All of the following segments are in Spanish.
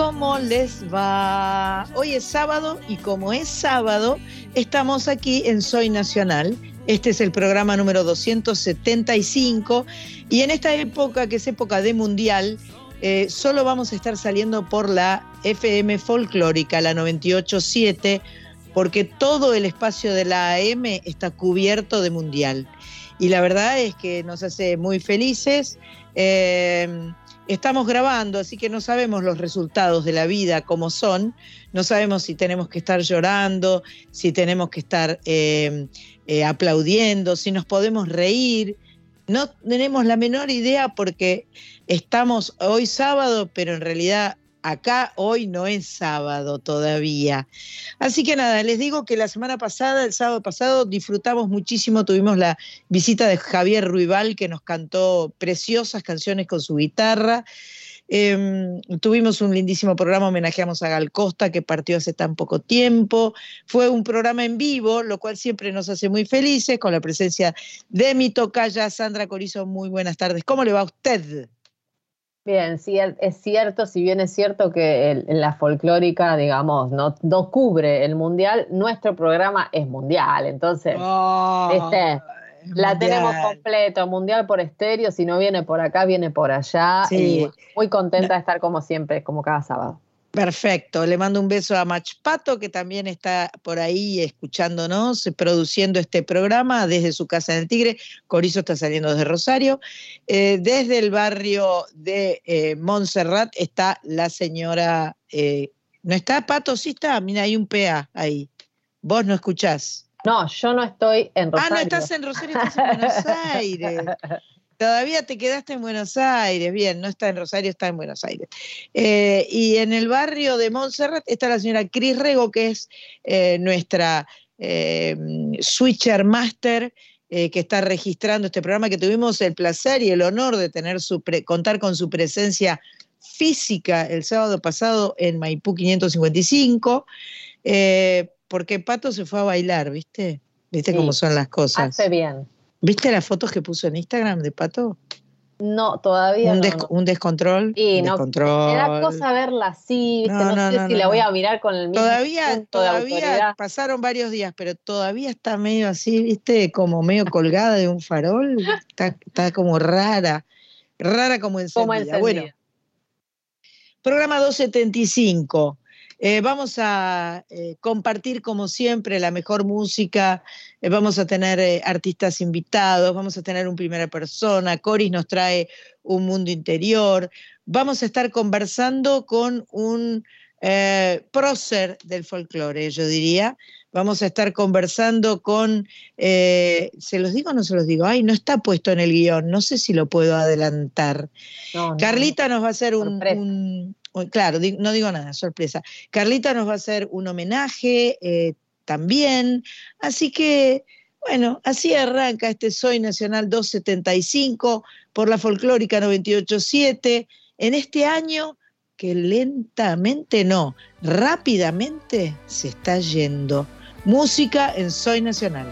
¿cómo les va? Hoy es sábado y como es sábado, estamos aquí en Soy Nacional. Este es el programa número 275 y en esta época, que es época de mundial, eh, solo vamos a estar saliendo por la FM folclórica, la 987, porque todo el espacio de la AM está cubierto de mundial. Y la verdad es que nos hace muy felices. Eh, estamos grabando, así que no sabemos los resultados de la vida como son, no sabemos si tenemos que estar llorando, si tenemos que estar eh, eh, aplaudiendo, si nos podemos reír. No tenemos la menor idea porque estamos hoy sábado, pero en realidad acá hoy no es sábado todavía. Así que nada, les digo que la semana pasada, el sábado pasado, disfrutamos muchísimo, tuvimos la visita de Javier Ruibal que nos cantó preciosas canciones con su guitarra. Eh, tuvimos un lindísimo programa, homenajeamos a Gal Costa, que partió hace tan poco tiempo. Fue un programa en vivo, lo cual siempre nos hace muy felices, con la presencia de mi tocaya Sandra Corizo. Muy buenas tardes. ¿Cómo le va a usted? Bien, sí, es cierto, si bien es cierto que el, la folclórica, digamos, no, no, cubre el mundial, nuestro programa es mundial, entonces, oh, este, la tenemos completo, mundial por estéreo, si no viene por acá, viene por allá, sí. y muy contenta de estar como siempre, como cada sábado. Perfecto, le mando un beso a Machpato, que también está por ahí escuchándonos, produciendo este programa desde su casa en el Tigre. Corizo está saliendo desde Rosario. Eh, desde el barrio de eh, Montserrat está la señora. Eh, ¿No está Pato? Sí está, mira, hay un PA ahí. Vos no escuchás. No, yo no estoy en Rosario. Ah, no estás en Rosario, estás en Buenos Aires. Todavía te quedaste en Buenos Aires, bien, no está en Rosario, está en Buenos Aires. Eh, y en el barrio de Montserrat está la señora Cris Rego, que es eh, nuestra eh, switcher master, que está registrando este programa, que tuvimos el placer y el honor de tener su contar con su presencia física el sábado pasado en Maipú 555, porque Pato se fue a bailar, ¿viste? ¿Viste sí. cómo son las cosas? Hace bien. ¿Viste las fotos que puso en Instagram de Pato? No, todavía un, des no. un descontrol. Sí, un no, descontrol. Me da cosa verla así, ¿viste? no, no, sé si la voy a mirar con el mismo Todavía, todavía pasaron varios días, pero todavía está medio así, ¿viste? Como medio colgada de un farol. Está, está como rara. Rara como encendida. Como encendida. Bueno. Programa 275. Eh, vamos a eh, compartir, como siempre, la mejor música. Eh, vamos a tener artistas invitados, vamos a tener un primera persona. Coris nos trae un mundo interior. Vamos a estar conversando con un prócer del folclore, yo diría. Vamos a estar conversando con, ¿se los digo o no se los digo? Ay, no está puesto en el guion, no sé si lo puedo adelantar. No, no, Carlita nos va a hacer un claro, no digo nada, sorpresa. Carlita nos va a hacer un homenaje eh, también, así que, bueno, así arranca este Soy Nacional 275 por la folclórica 987, en este año que lentamente, no, rápidamente se está yendo. Música en Soy Nacional.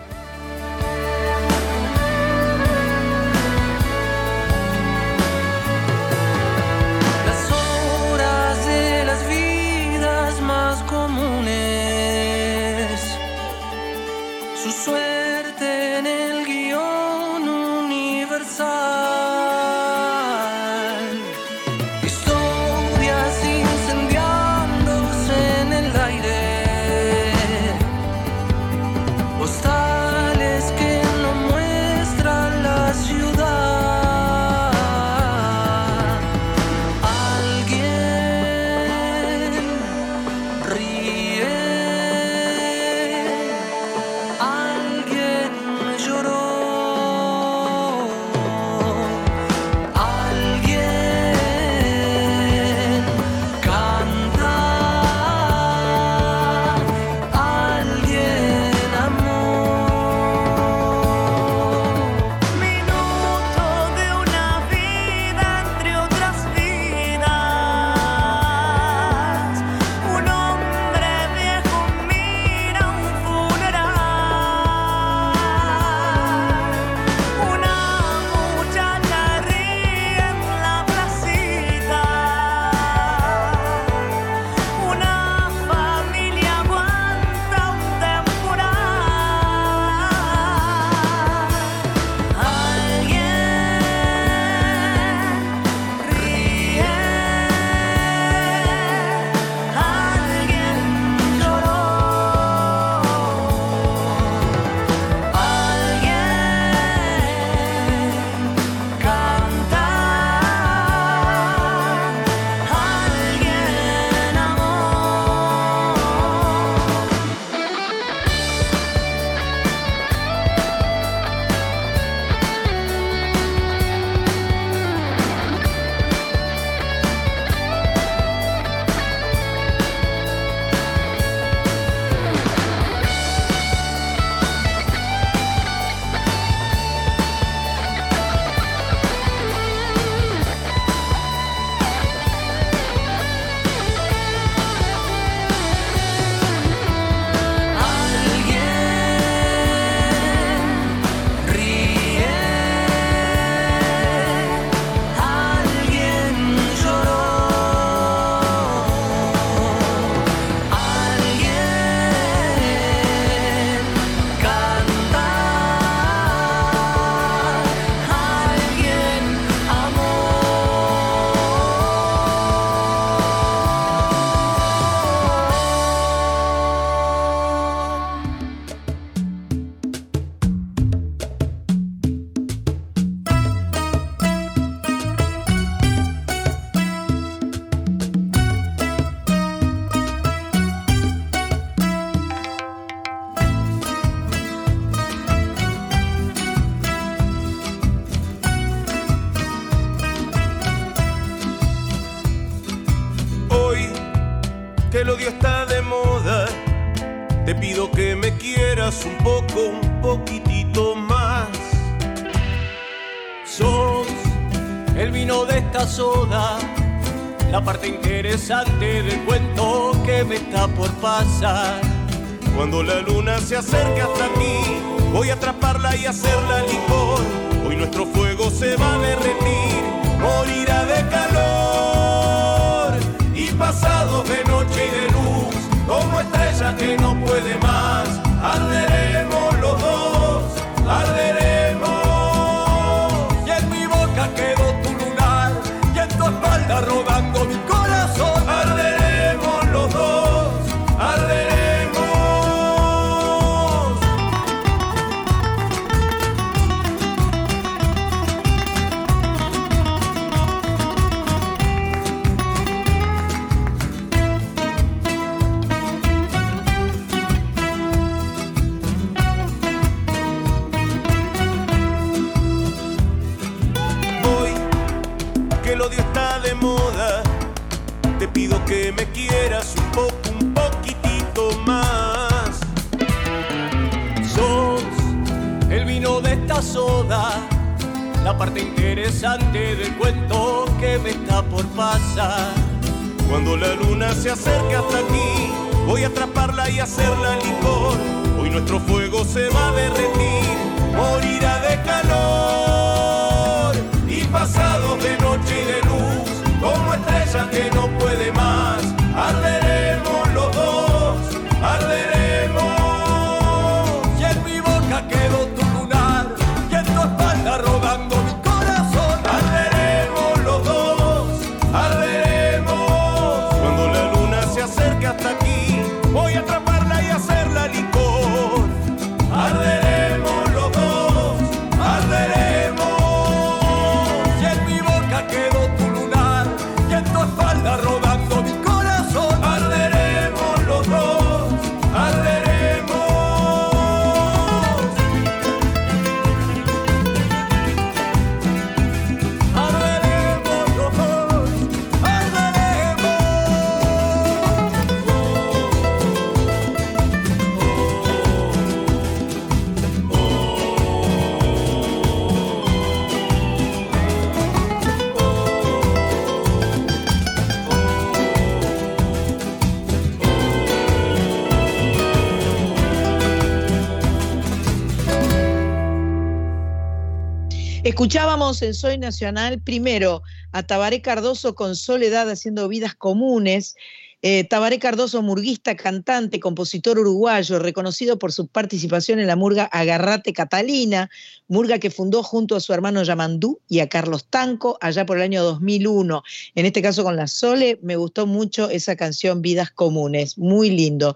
Escuchábamos en Soy Nacional primero a Tabaré Cardoso con Soledad haciendo vidas comunes. Eh, Tabaré Cardoso, murguista, cantante, compositor uruguayo, reconocido por su participación en la murga Agarrate Catalina, murga que fundó junto a su hermano Yamandú y a Carlos Tanco allá por el año 2001. En este caso con la Sole, me gustó mucho esa canción Vidas Comunes, muy lindo.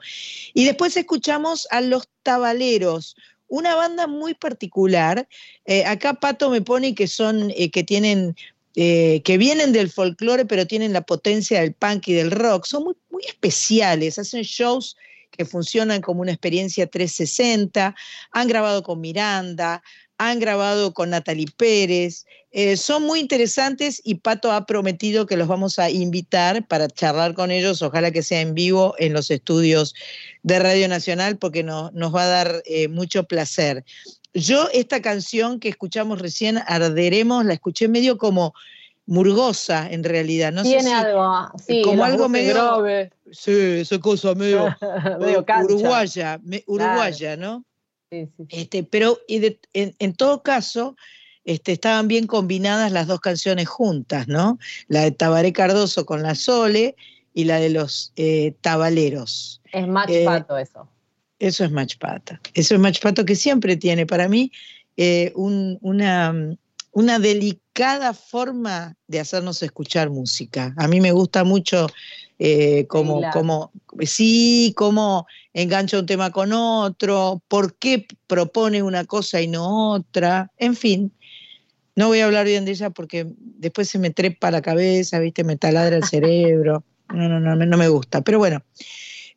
Y después escuchamos a Los Tabaleros, una banda muy particular. Eh, acá Pato me pone que son, eh, que tienen, eh, que vienen del folclore, pero tienen la potencia del punk y del rock. Son muy, muy especiales, hacen shows que funcionan como una experiencia 360, han grabado con Miranda, han grabado con Natalie Pérez, eh, son muy interesantes y Pato ha prometido que los vamos a invitar para charlar con ellos, ojalá que sea en vivo en los estudios de Radio Nacional, porque no- nos va a dar eh, mucho placer. Yo esta canción que escuchamos recién, Arderemos, la escuché medio como murgosa en realidad. No sé Tiene si- algo, sí, como algo medio- graves, Sí, esa cosa medio, medio uruguaya, me- uruguaya, ¿no? Sí, sí, sí. Este, pero y de- en, en todo caso, este, estaban bien combinadas las dos canciones juntas, ¿no? La de Tabaré Cardoso con la Sole y la de los eh, Tabaleros. Es match Eh, pato eso. Eso es Machpata. Eso es Machpato que siempre tiene para mí eh, un- una, una delicada forma de hacernos escuchar música. A mí me gusta mucho eh, como, como, sí, cómo engancha un tema con otro, por qué propone una cosa y no otra, en fin. No voy a hablar bien de ella porque después se me trepa la cabeza, ¿viste? Me taladra el cerebro. No, no, no, no me gusta. Pero bueno.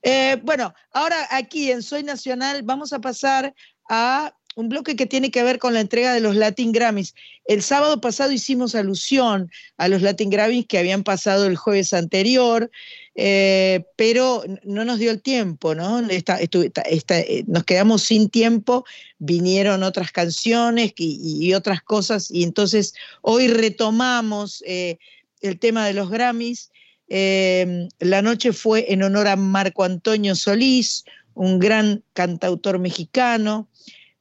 Eh, bueno, ahora aquí en Soy Nacional vamos a pasar a un bloque que tiene que ver con la entrega de los Latin Grammys. El sábado pasado hicimos alusión a los Latin Grammys que habían pasado el jueves anterior, eh, pero no nos dio el tiempo, ¿no? Eh, nos quedamos sin tiempo, vinieron otras canciones y, otras cosas, y entonces hoy retomamos eh, el tema de los Grammys. la noche fue en honor a Marco Antonio Solís, un gran cantautor mexicano.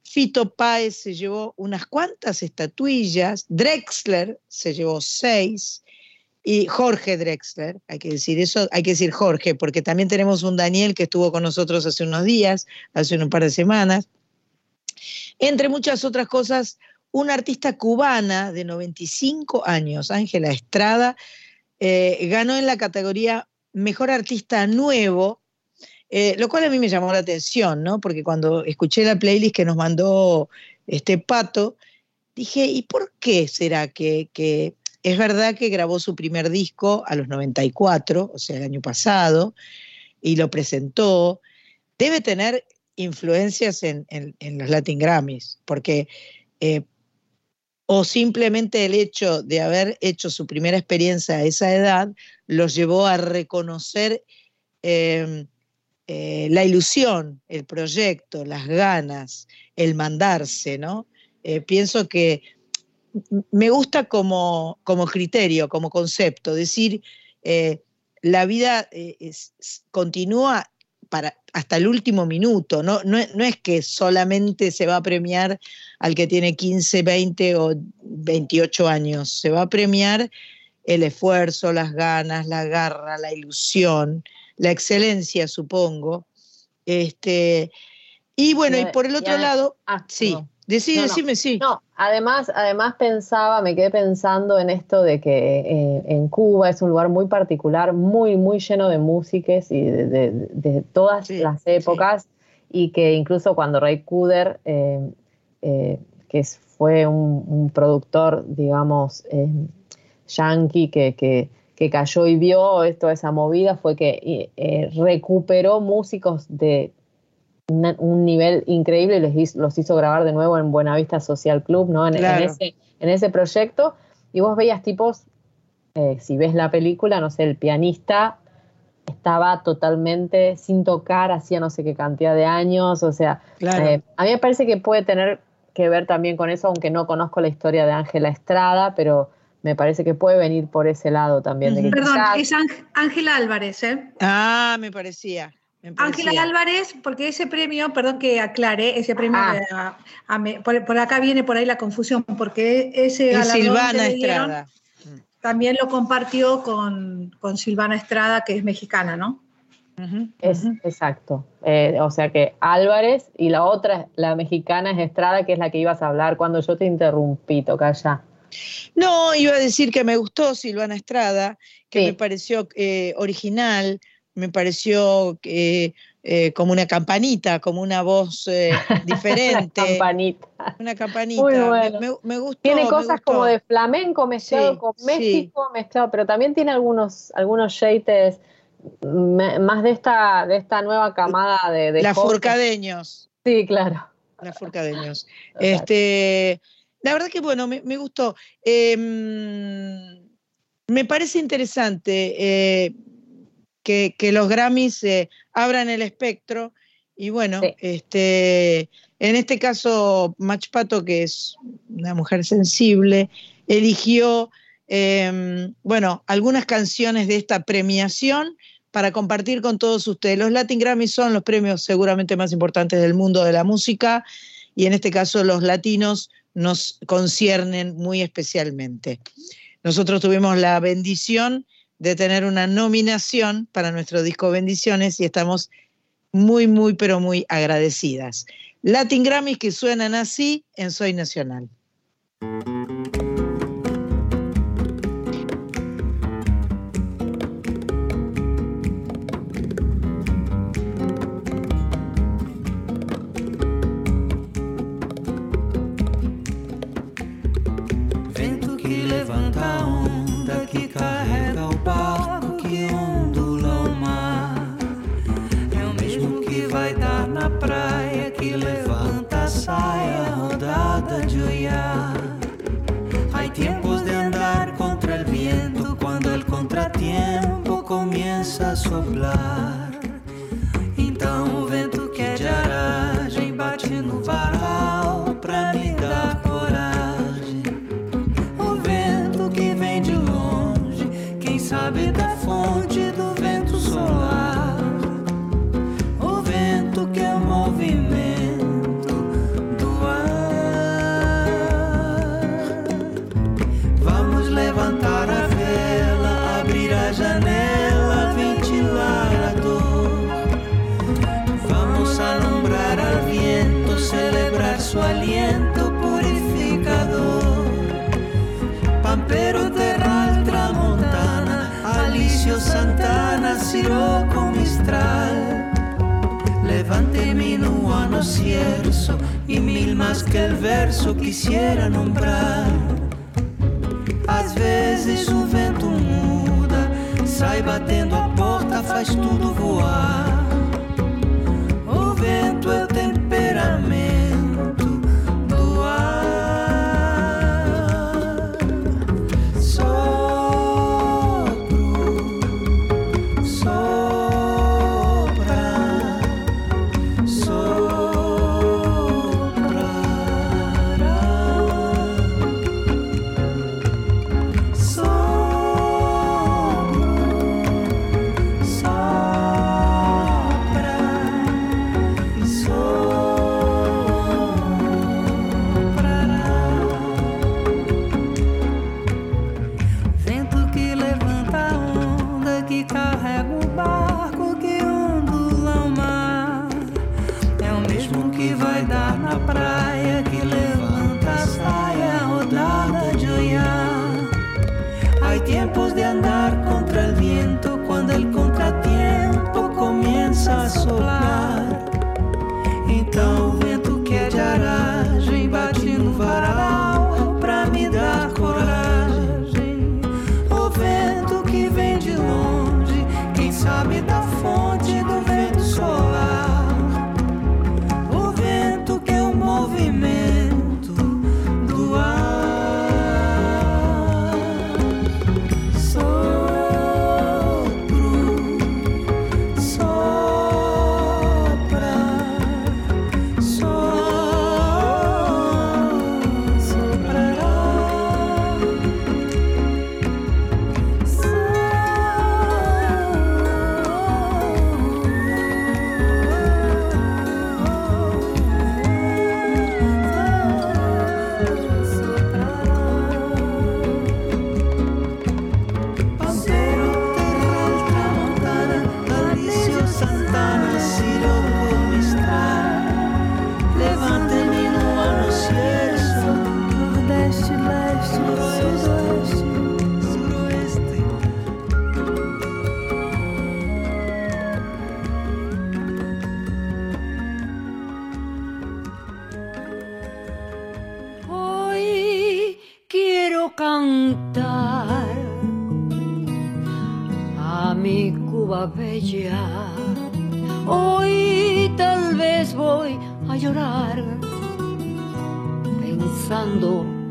Fito Páez se llevó unas cuantas estatuillas, Drexler se llevó seis, y Jorge Drexler, hay que decir eso, hay que decir Jorge, porque también tenemos un Daniel que estuvo con nosotros hace unos días, hace un par de semanas. Entre muchas otras cosas, una artista cubana de 95 años, Ángela Estrada, eh, ganó en la categoría Mejor Artista Nuevo eh, lo cual a mí me llamó la atención, ¿no? Porque cuando escuché la playlist que nos mandó este Pato, dije, ¿y por qué será que, es verdad que grabó su primer disco a los 94, o sea, el año pasado, y lo presentó? Debe tener influencias en, los Latin Grammys, porque eh, o simplemente el hecho de haber hecho su primera experiencia a esa edad los llevó a reconocer eh, eh, la ilusión, el proyecto, las ganas, el mandarse, ¿no? Eh, pienso que me gusta como, como, criterio, como concepto, decir, eh, la vida continúa para, hasta el último minuto, ¿no? No, no es que solamente se va a premiar al que tiene 15, 20 o 28 años, se va a premiar el esfuerzo, las ganas, la garra, la ilusión, la excelencia, supongo. Este, y bueno, y, por el otro lado, sí, decime, sí. No, además, además pensaba, me quedé pensando en esto de que eh, en Cuba es un lugar muy particular, muy, muy lleno de músicas y de, todas las épocas, y que incluso cuando Ray Kuder, eh, eh, que fue un, productor, digamos, yankee, que que cayó y vio esto, esa movida, fue que recuperó músicos de un nivel increíble y les los hizo grabar de nuevo en Buenavista Social Club, ¿no? En, ese, en ese, proyecto. Y vos veías tipos, eh, si ves la película, no sé, el pianista estaba totalmente sin tocar, hacía no sé qué cantidad de años, o sea, eh, a mí me parece que puede tener que ver también con eso, aunque no conozco la historia de Ángela Estrada, pero me parece que puede venir por ese lado también. Perdón, es Ángela Álvarez, ¿eh? Ah, me parecía. Ángela Álvarez, porque ese premio, perdón que aclare, ese premio, ah. por, acá viene por ahí la confusión, porque ese galardón Silvana Estrada. también lo compartió con, Silvana Estrada, que es mexicana, ¿no? es exacto. Eh, o sea que Álvarez y la otra, la mexicana es Estrada, que es la que ibas a hablar cuando yo te interrumpí, toca ya. No, iba a decir que me gustó Silvana Estrada, que me pareció eh, original, me pareció eh, eh, como una campanita, como una voz diferente. una campanita. Una campanita. me, gustó. Tiene cosas como de flamenco mezclado con México mezclado, pero también tiene algunos, algunos shades más de esta, de esta nueva camada de... de Las furcadeños. Sí, claro. Las furcadeños. este, la verdad que bueno, me, gustó. Em, me parece interesante que, los Grammys eh, abran el espectro y bueno, este, en este caso Mach Pato, que es una mujer sensible, eligió em, bueno, algunas canciones de esta premiación para compartir con todos ustedes. Los Latin Grammys son los premios seguramente más importantes del mundo de la música y en este caso los latinos nos conciernen muy especialmente. Nosotros tuvimos la bendición de tener una nominación para nuestro disco Bendiciones y estamos muy, muy, pero muy agradecidas. Latin Grammys que suenan así en Soy Nacional. of blood. e y mil más que el verso quisiera nombrar. Às vezes o vento muda, sai batendo a porta, faz tudo voar.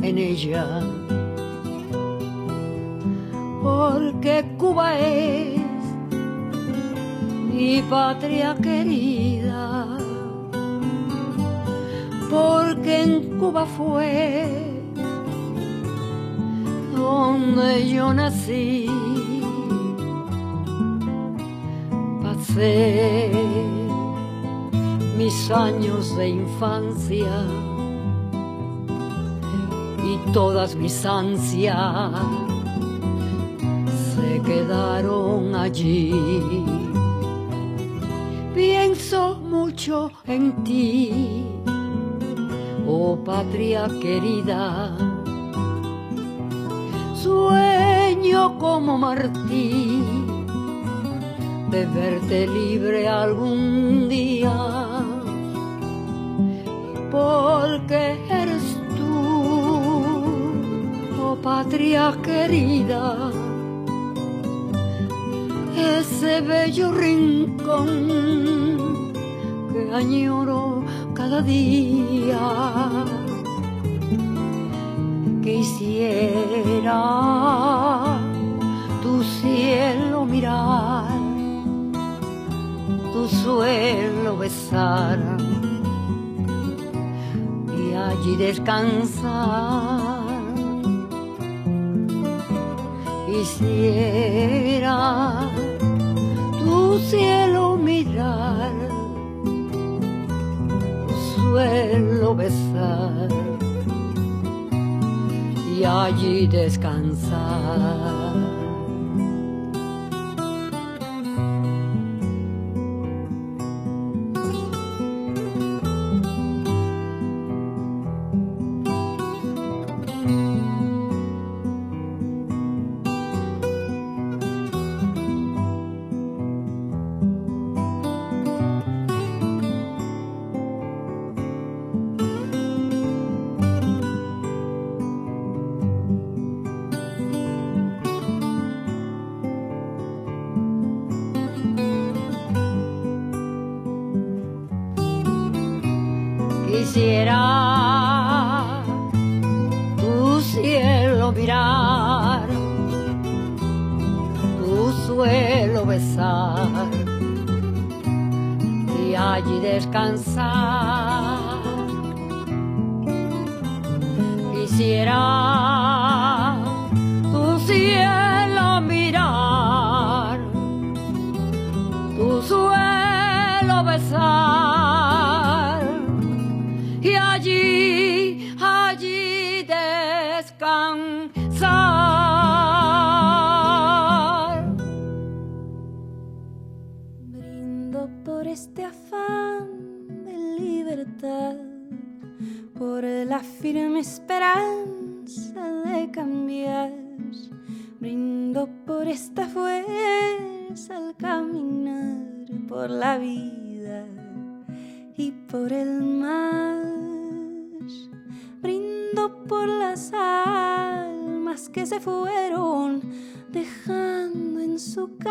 en ella. Porque Cuba es mi patria querida. Porque en Cuba fue donde yo nací. Pasé mis años de infancia todas mis ansias se quedaron allí. Pienso mucho en ti, oh patria querida. Sueño como Martí de verte libre algún día. Porque patria querida, ese bello rincón que añoro cada día. Quisiera tu cielo mirar, tu suelo besar y allí descansar quisiera tu cielo mirar, tu suelo besar y allí descansar.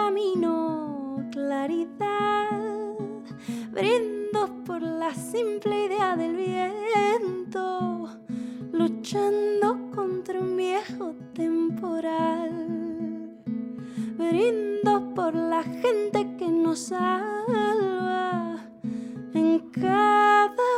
camino claridad. Brindo por la simple idea del viento, luchando contra un viejo temporal. Brindo por la gente que nos salva en cada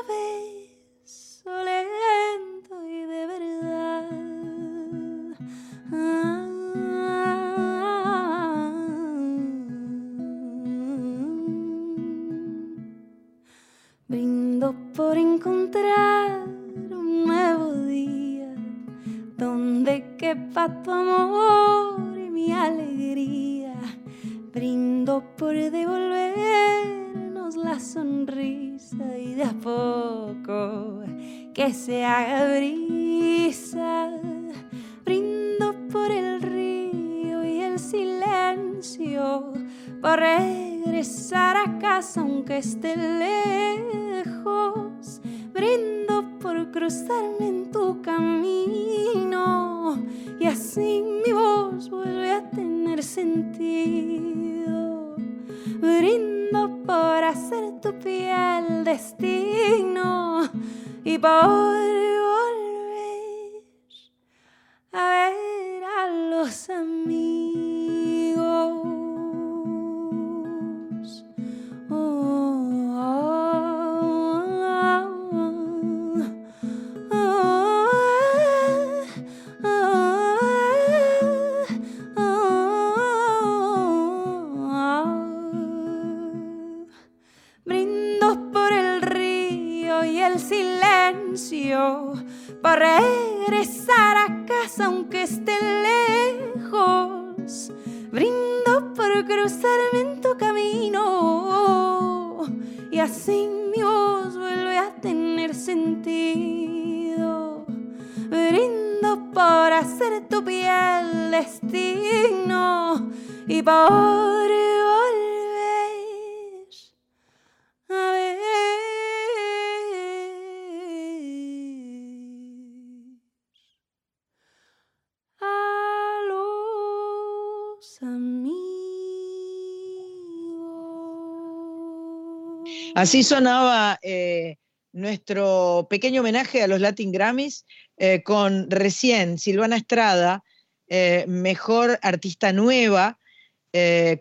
Así sonaba eh, nuestro pequeño homenaje a los Latin Grammys eh, con recién Silvana Estrada, eh, mejor artista nueva,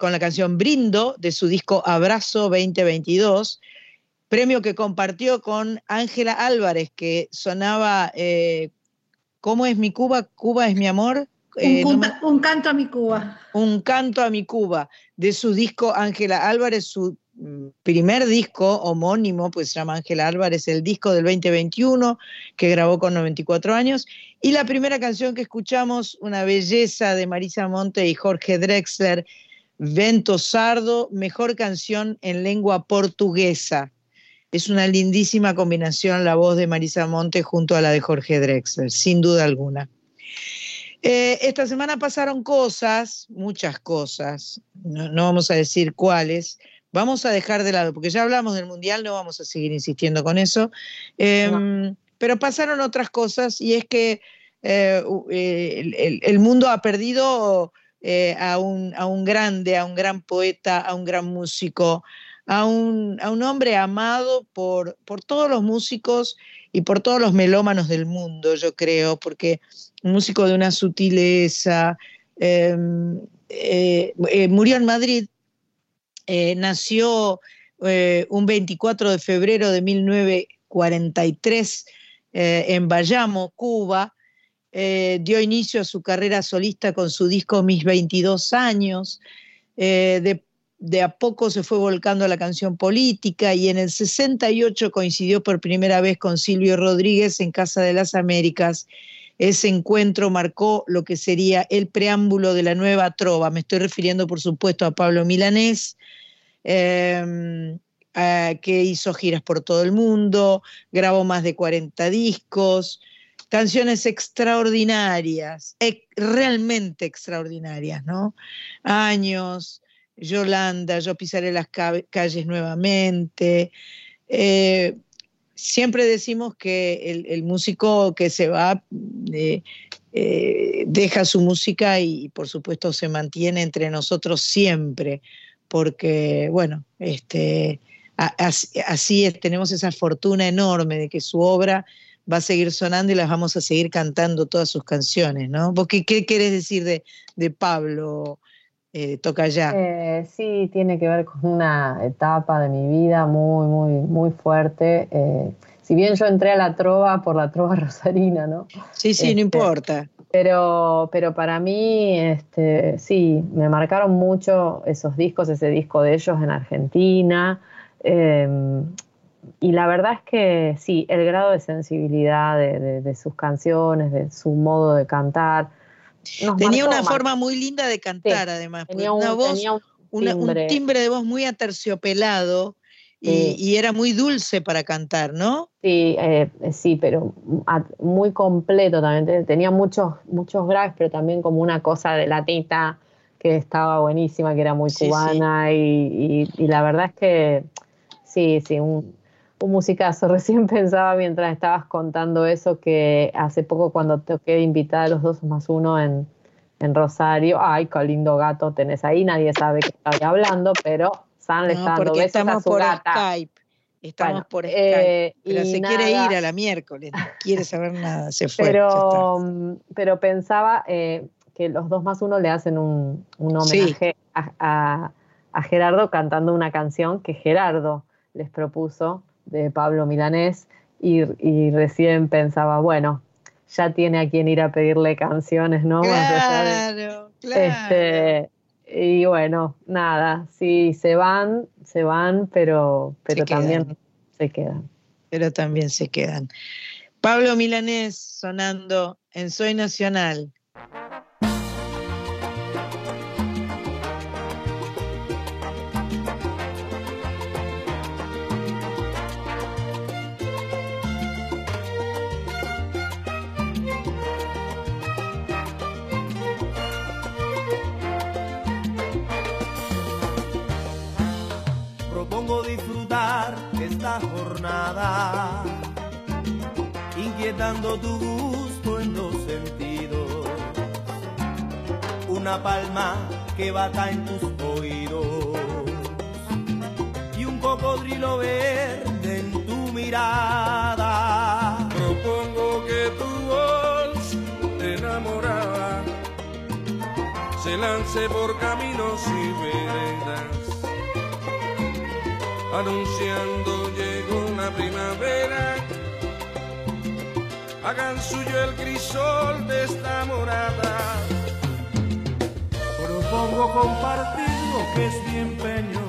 con la canción Brindo de su disco Abrazo 2022, premio que compartió con Ángela Álvarez, que sonaba ¿Cómo es mi Cuba? Cuba es mi amor. Un, un, canto a mi Cuba. Un canto a mi Cuba, de su disco Ángela Álvarez, su primer disco homónimo, pues se llama Ángel Álvarez, el disco del 2021 que grabó con 94 años. Y la primera canción que escuchamos, una belleza de Marisa Monte y Jorge Drexler, Vento Sardo, mejor canción en lengua portuguesa. Es una lindísima combinación la voz de Marisa Monte junto a la de Jorge Drexler, sin duda alguna. Eh, esta semana pasaron cosas, muchas cosas, no vamos a decir cuáles, Vamos a dejar de lado, porque ya hablamos del Mundial, no vamos a seguir insistiendo con eso. Em, pero pasaron otras cosas y es que eh, eh, el, mundo ha perdido eh, a, un, a, un, grande, a un gran poeta, a un gran músico, a un, a un hombre amado por, por todos los músicos y por todos los melómanos del mundo, yo creo, porque un músico de una sutileza. Em, murió en Madrid eh, nació eh, un 24 de febrero de 1943 eh, en Bayamo, Cuba. dio inicio a su carrera solista con su disco Mis 22 años. De, de, a poco se fue volcando a la canción política y en el 68 coincidió por primera vez con Silvio Rodríguez en Casa de las Américas. Ese encuentro marcó lo que sería el preámbulo de la nueva trova. Me estoy refiriendo, por supuesto, a Pablo Milanés, Em, que hizo giras por todo el mundo, grabó más de 40 discos, canciones extraordinarias, realmente extraordinarias, ¿no? Años, Yolanda, yo pisaré las calles nuevamente. Eh, siempre decimos que el, músico que se va eh, eh, deja su música y por supuesto se mantiene entre nosotros siempre porque, bueno, este, así, es, tenemos esa fortuna enorme de que su obra va a seguir sonando y las vamos a seguir cantando todas sus canciones, ¿no? qué, qué querés decir de, de Pablo? Eh, toca ya. Eh, sí, tiene que ver con una etapa de mi vida muy, muy, muy fuerte. Eh, si bien yo entré a la trova por la trova rosarina, ¿no? Sí, sí, no este, importa. Pero, pero para mí, este, sí, me marcaron mucho esos discos, ese disco de ellos en Argentina. Em, y la verdad es que sí, el grado de sensibilidad de, sus canciones, de su modo de cantar. Tenía una forma muy linda de cantar, además. Tenía una voz, un timbre de voz muy aterciopelado y, era muy dulce para cantar, ¿no? Sí, eh, sí, pero muy completo también. Tenía muchos, muchos graves, pero también como una cosa de latita que estaba buenísima, que era muy cubana. Y, la verdad es que sí, sí, un, un musicazo. Recién pensaba mientras estabas contando eso que hace poco cuando toqué invitar a los dos más uno en, en Rosario, ay, qué lindo gato tenés ahí, nadie sabe que estaba hablando, pero San le está porque estamos por Skype. Estamos por Skype. Eh, pero se quiere ir a la miércoles, no quiere saber nada, se fue. Pero, mm, pero pensaba eh, que los dos más uno le hacen un, homenaje a, Gerardo cantando una canción que Gerardo les propuso de Pablo Milanés y, recién pensaba, bueno, ya tiene a quien ir a pedirle canciones, ¿no? Claro, claro. Este, y bueno, nada, si se van, se van, pero, pero también se quedan. Pero también se quedan. Pablo Milanés sonando en Soy Nacional. Inquietando tu gusto en los sentidos. Una palma que bata en tus oídos y un cocodrilo verde en tu mirada. Propongo que tu voz enamorada se lance por caminos y veredas, anunciando llegó la primavera. Hagan suyo el crisol de esta morada. Propongo compartir lo que es mi empeño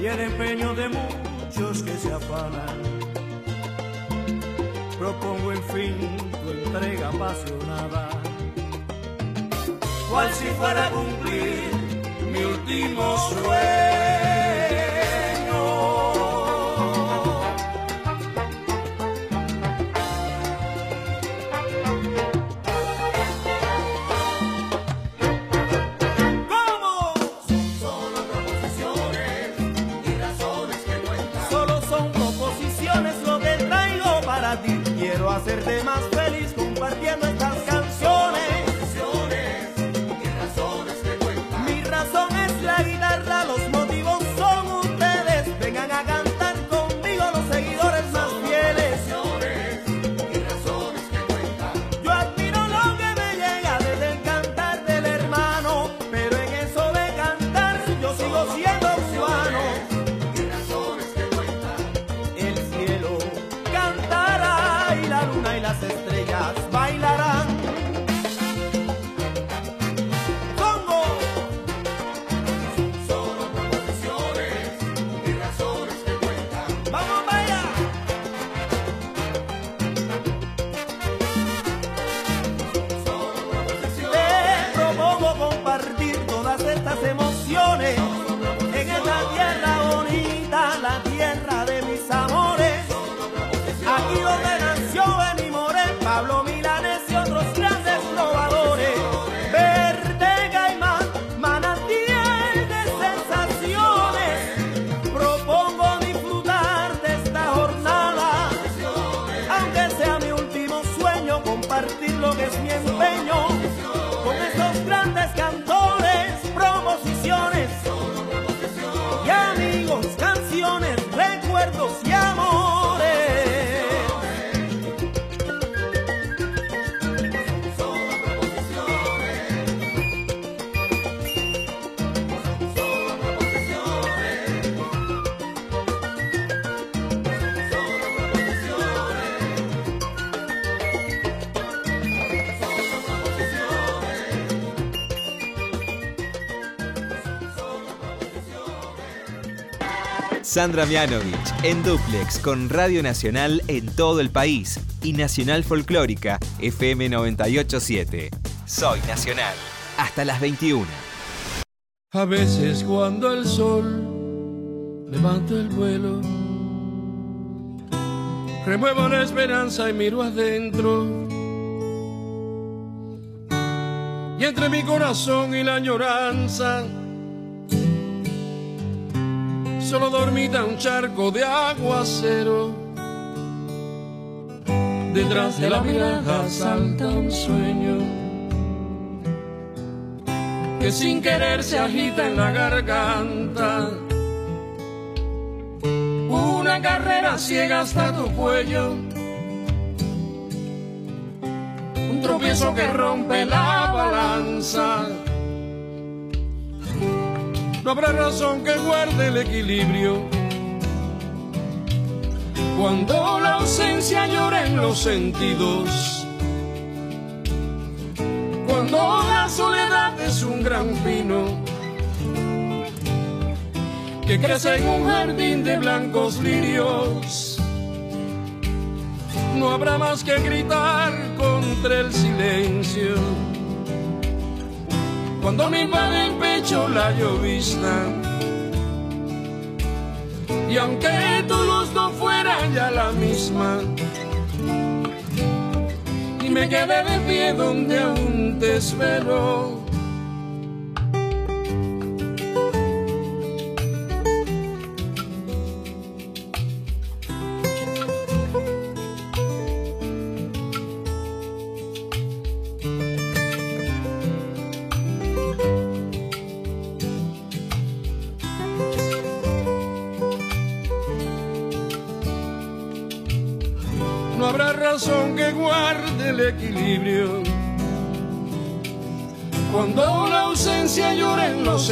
y el empeño de muchos que se afanan. Propongo en fin tu entrega apasionada, cual si fuera cumplir mi último sueño. Sandra Mianovich en Duplex con Radio Nacional en todo el país y Nacional Folclórica FM 987. Soy Nacional. Hasta las 21. A veces cuando el sol levanta el vuelo, remuevo la esperanza y miro adentro. Y entre mi corazón y la añoranza, solo dormita un charco de aguacero. Detrás de la mirada salta un sueño que sin querer se agita en la garganta. Una carrera ciega hasta tu cuello. Un tropiezo que rompe la balanza. No habrá razón que guarde el equilibrio. Cuando la ausencia llora en los sentidos cuando la soledad es un gran pino que crece en un jardín de blancos lirios. No habrá más que gritar contra el silencio. Cuando me invade el pecho la llovizna. Y aunque tu luz no fuera ya la misma, y me quedé de pie donde aún te espero.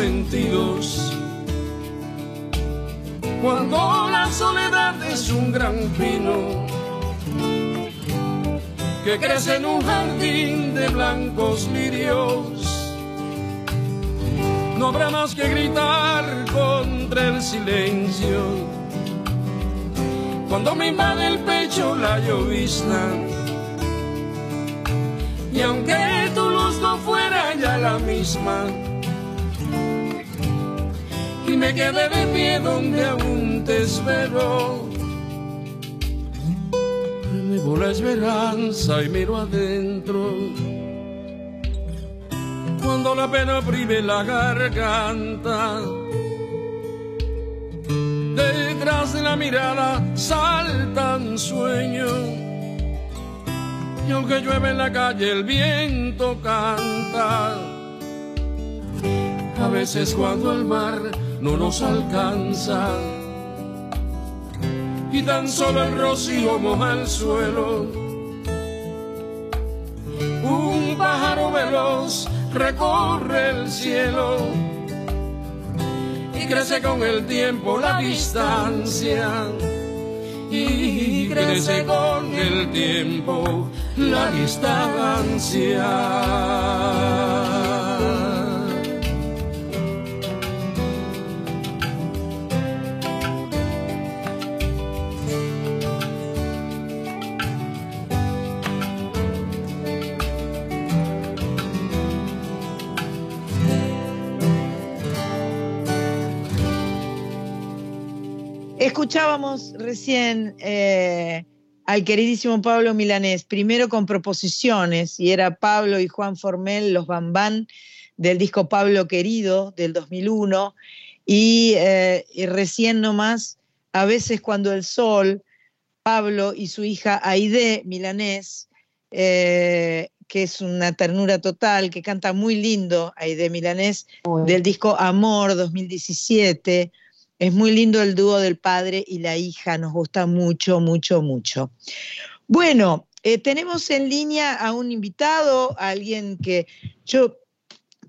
Sentidos, cuando la soledad es un gran pino que crece en un jardín de blancos lirios. No habrá más que gritar contra el silencio. Cuando me invade el pecho la llovizna. Y aunque tu luz no fuera ya la misma, y me quedé de pie donde aún te espero Vivo la esperanza y miro adentro. Cuando la pena oprime la garganta, detrás de la mirada saltan sueños. Y aunque llueve en la calle, el viento canta. A veces cuando el mar no nos alcanza y tan solo el rocío moja el suelo. Un pájaro veloz recorre el cielo y crece con el tiempo la distancia. Y crece con el tiempo la distancia. Escuchábamos recién eh, al queridísimo Pablo Milanés, primero con proposiciones, y era Pablo y Juan Formel, los Bambán, del disco Pablo Querido del 2001, eh, y, recién nomás, a veces cuando el sol, Pablo y su hija Aide Milanés, eh, que es una ternura total, que canta muy lindo, Aide Milanés, del disco Amor 2017 es muy lindo el dúo del padre y la hija, nos gusta mucho, mucho, mucho. Bueno, eh, tenemos en línea a un invitado, a alguien que yo,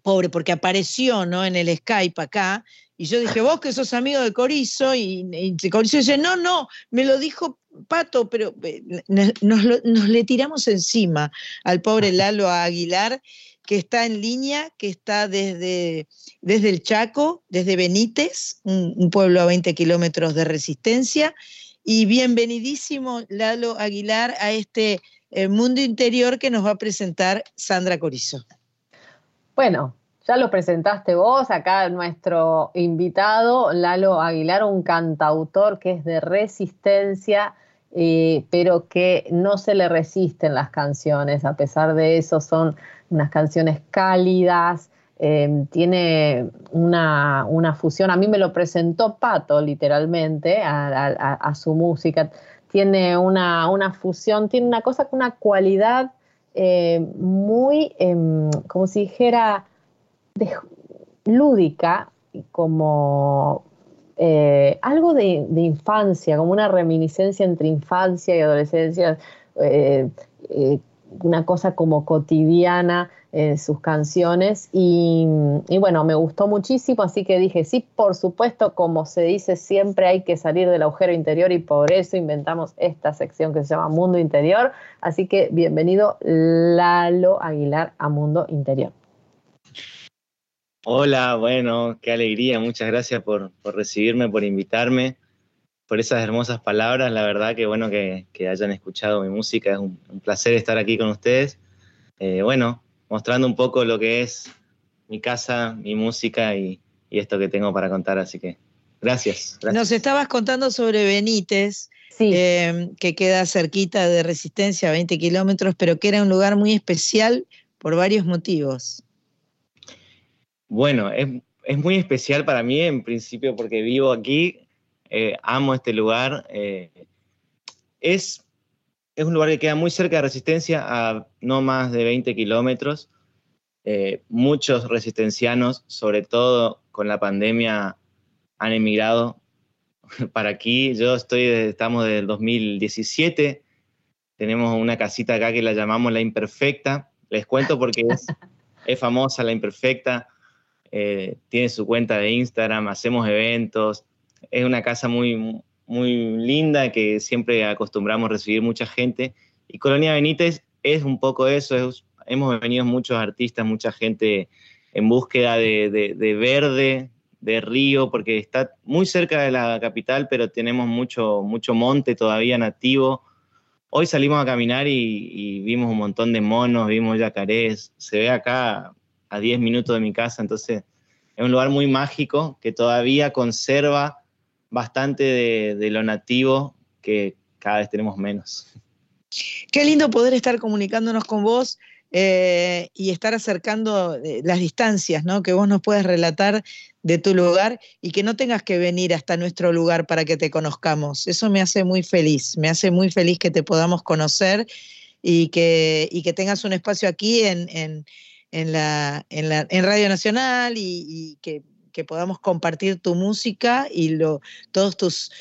pobre, porque apareció ¿no? en el Skype acá, y yo dije, vos que sos amigo de Corizo, y, y Corizo dice, no, no, me lo dijo Pato, pero eh, nos, nos le tiramos encima al pobre Lalo Aguilar, que está en línea, que está desde, desde el Chaco, desde Benítez, un, pueblo a 20 kilómetros de resistencia. Y bienvenidísimo, Lalo Aguilar, a este eh, mundo interior que nos va a presentar Sandra Corizo. Bueno, ya lo presentaste vos, acá nuestro invitado, Lalo Aguilar, un cantautor que es de resistencia, pero que no se le resisten las canciones, a pesar de eso son unas canciones cálidas, em, tiene una, fusión, a mí me lo presentó Pato literalmente a, su música, tiene una, fusión, tiene una cosa con una cualidad eh, muy, em, como si dijera, lúdica, como eh, algo de, infancia, como una reminiscencia entre infancia y adolescencia, eh, una cosa como cotidiana en sus canciones y, bueno, me gustó muchísimo, así que dije, sí, por supuesto, como se dice siempre hay que salir del agujero interior y por eso inventamos esta sección que se llama Mundo Interior, así que bienvenido Lalo Aguilar a Mundo Interior. Hola, bueno, qué alegría, muchas gracias por, por recibirme, por invitarme por esas hermosas palabras. La verdad que bueno que, hayan escuchado mi música. Es un, placer estar aquí con ustedes. Eh, bueno, mostrando un poco lo que es mi casa, mi música y, esto que tengo para contar. Así que gracias. Nos estabas contando sobre Benítez. Eh, que queda cerquita de Resistencia, 20 kilómetros, pero que era un lugar muy especial por varios motivos. Bueno, es, es muy especial para mí en principio porque vivo aquí, eh, amo este lugar. Eh, es, es un lugar que queda muy cerca de Resistencia, a no más de 20 kilómetros. Eh, muchos resistencianos, sobre todo con la pandemia, han emigrado para aquí. Yo estoy, estamos desde el 2017 tenemos una casita acá que la llamamos La Imperfecta. Les cuento porque es, es famosa La Imperfecta. Eh, tiene su cuenta de Instagram, hacemos eventos. Es una casa muy, muy linda que siempre acostumbramos recibir mucha gente. Y Colonia Benítez es un poco eso. hemos venido muchos artistas, mucha gente en búsqueda de, de verde, de río, porque está muy cerca de la capital, pero tenemos mucho, mucho monte todavía nativo Hoy salimos a caminar y, vimos un montón de monos, vimos yacarés, se ve acá a 10 minutos de mi casa, entonces es un lugar muy mágico que todavía conserva bastante de, lo nativo que cada vez tenemos menos. Qué lindo poder estar comunicándonos con vos eh, y estar acercando eh, las distancias, ¿no? Que vos nos puedas relatar de tu lugar y que no tengas que venir hasta nuestro lugar para que te conozcamos. Eso me hace muy feliz, me hace muy feliz que te podamos conocer y que, que tengas un espacio aquí en, la, en, Radio Nacional y, que, podamos compartir tu música y lo, todos tus,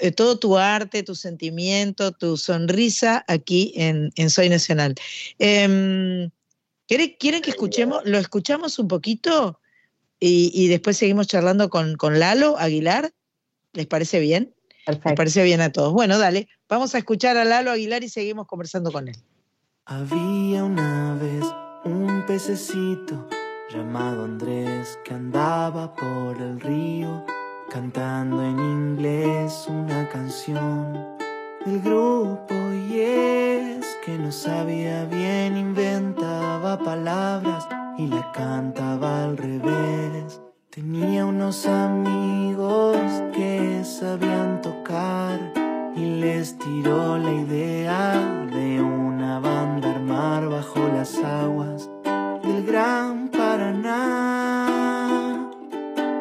eh, todo tu arte, tu sentimiento, tu sonrisa aquí en, Soy Nacional. Em, ¿Quieren que escuchemos, lo escuchamos un poquito? y, después seguimos charlando con, con, Lalo Aguilar. ¿Les parece bien? Perfecto. Les parece bien a todos. Bueno, dale, vamos a escuchar a Lalo Aguilar y seguimos conversando con él. Había una vez un pececito llamado Andrés que andaba por el río cantando en inglés una canción del grupo y es que no sabía bien, inventaba palabras y la cantaba al revés. Tenía unos amigos que sabían tocar y les tiró la idea de una banda bajo las aguas del Gran Paraná.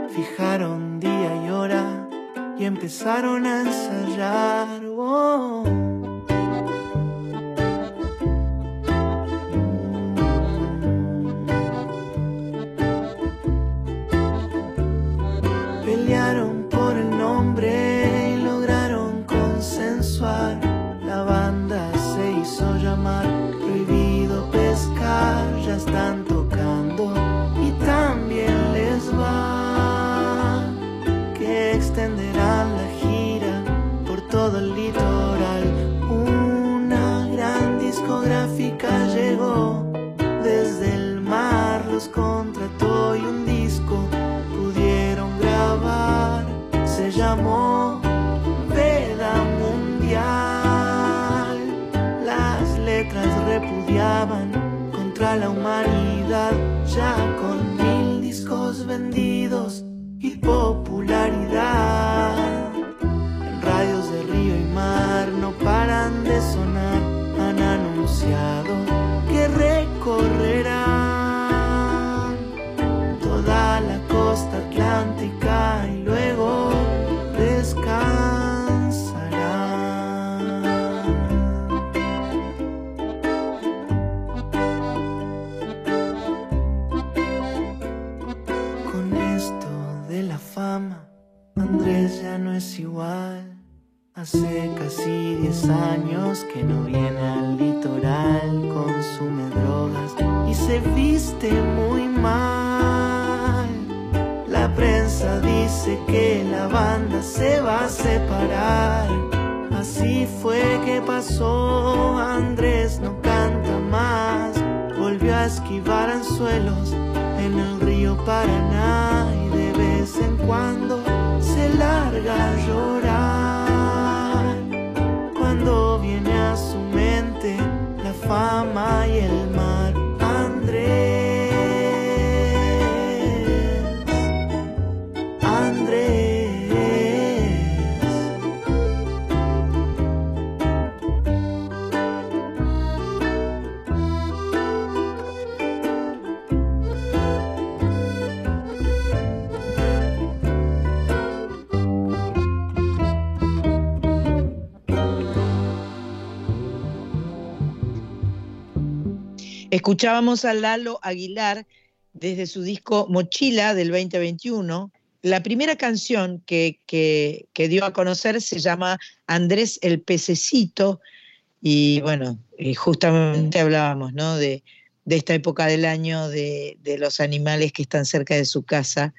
Fijaron día y hora y empezaron a ensayar. Oh. están tocando y también les va que extenderán la gira por todo el litoral. Una gran discográfica llegó desde el mar los con la humanidad ya con mil discos vendidos y popularidad. En radios de río y mar no paran de sonar, han anunciado que recorrerán toda la costa atlántica igual. Hace casi 10 años que no viene al litoral, consume drogas y se viste muy mal. La prensa dice que la banda se va a separar. Así fue que pasó, Andrés no canta más, volvió a esquivar anzuelos en el río Paraná y de vez en cuando larga llorar cuando viene a su mente la fama y el mar. Escuchábamos a Lalo Aguilar desde su disco Mochila del 2021. La primera canción que, dio a conocer se llama Andrés el Pececito Y bueno, justamente hablábamos, ¿no? De, de esta época del año, de, de, los animales que están cerca de su casa.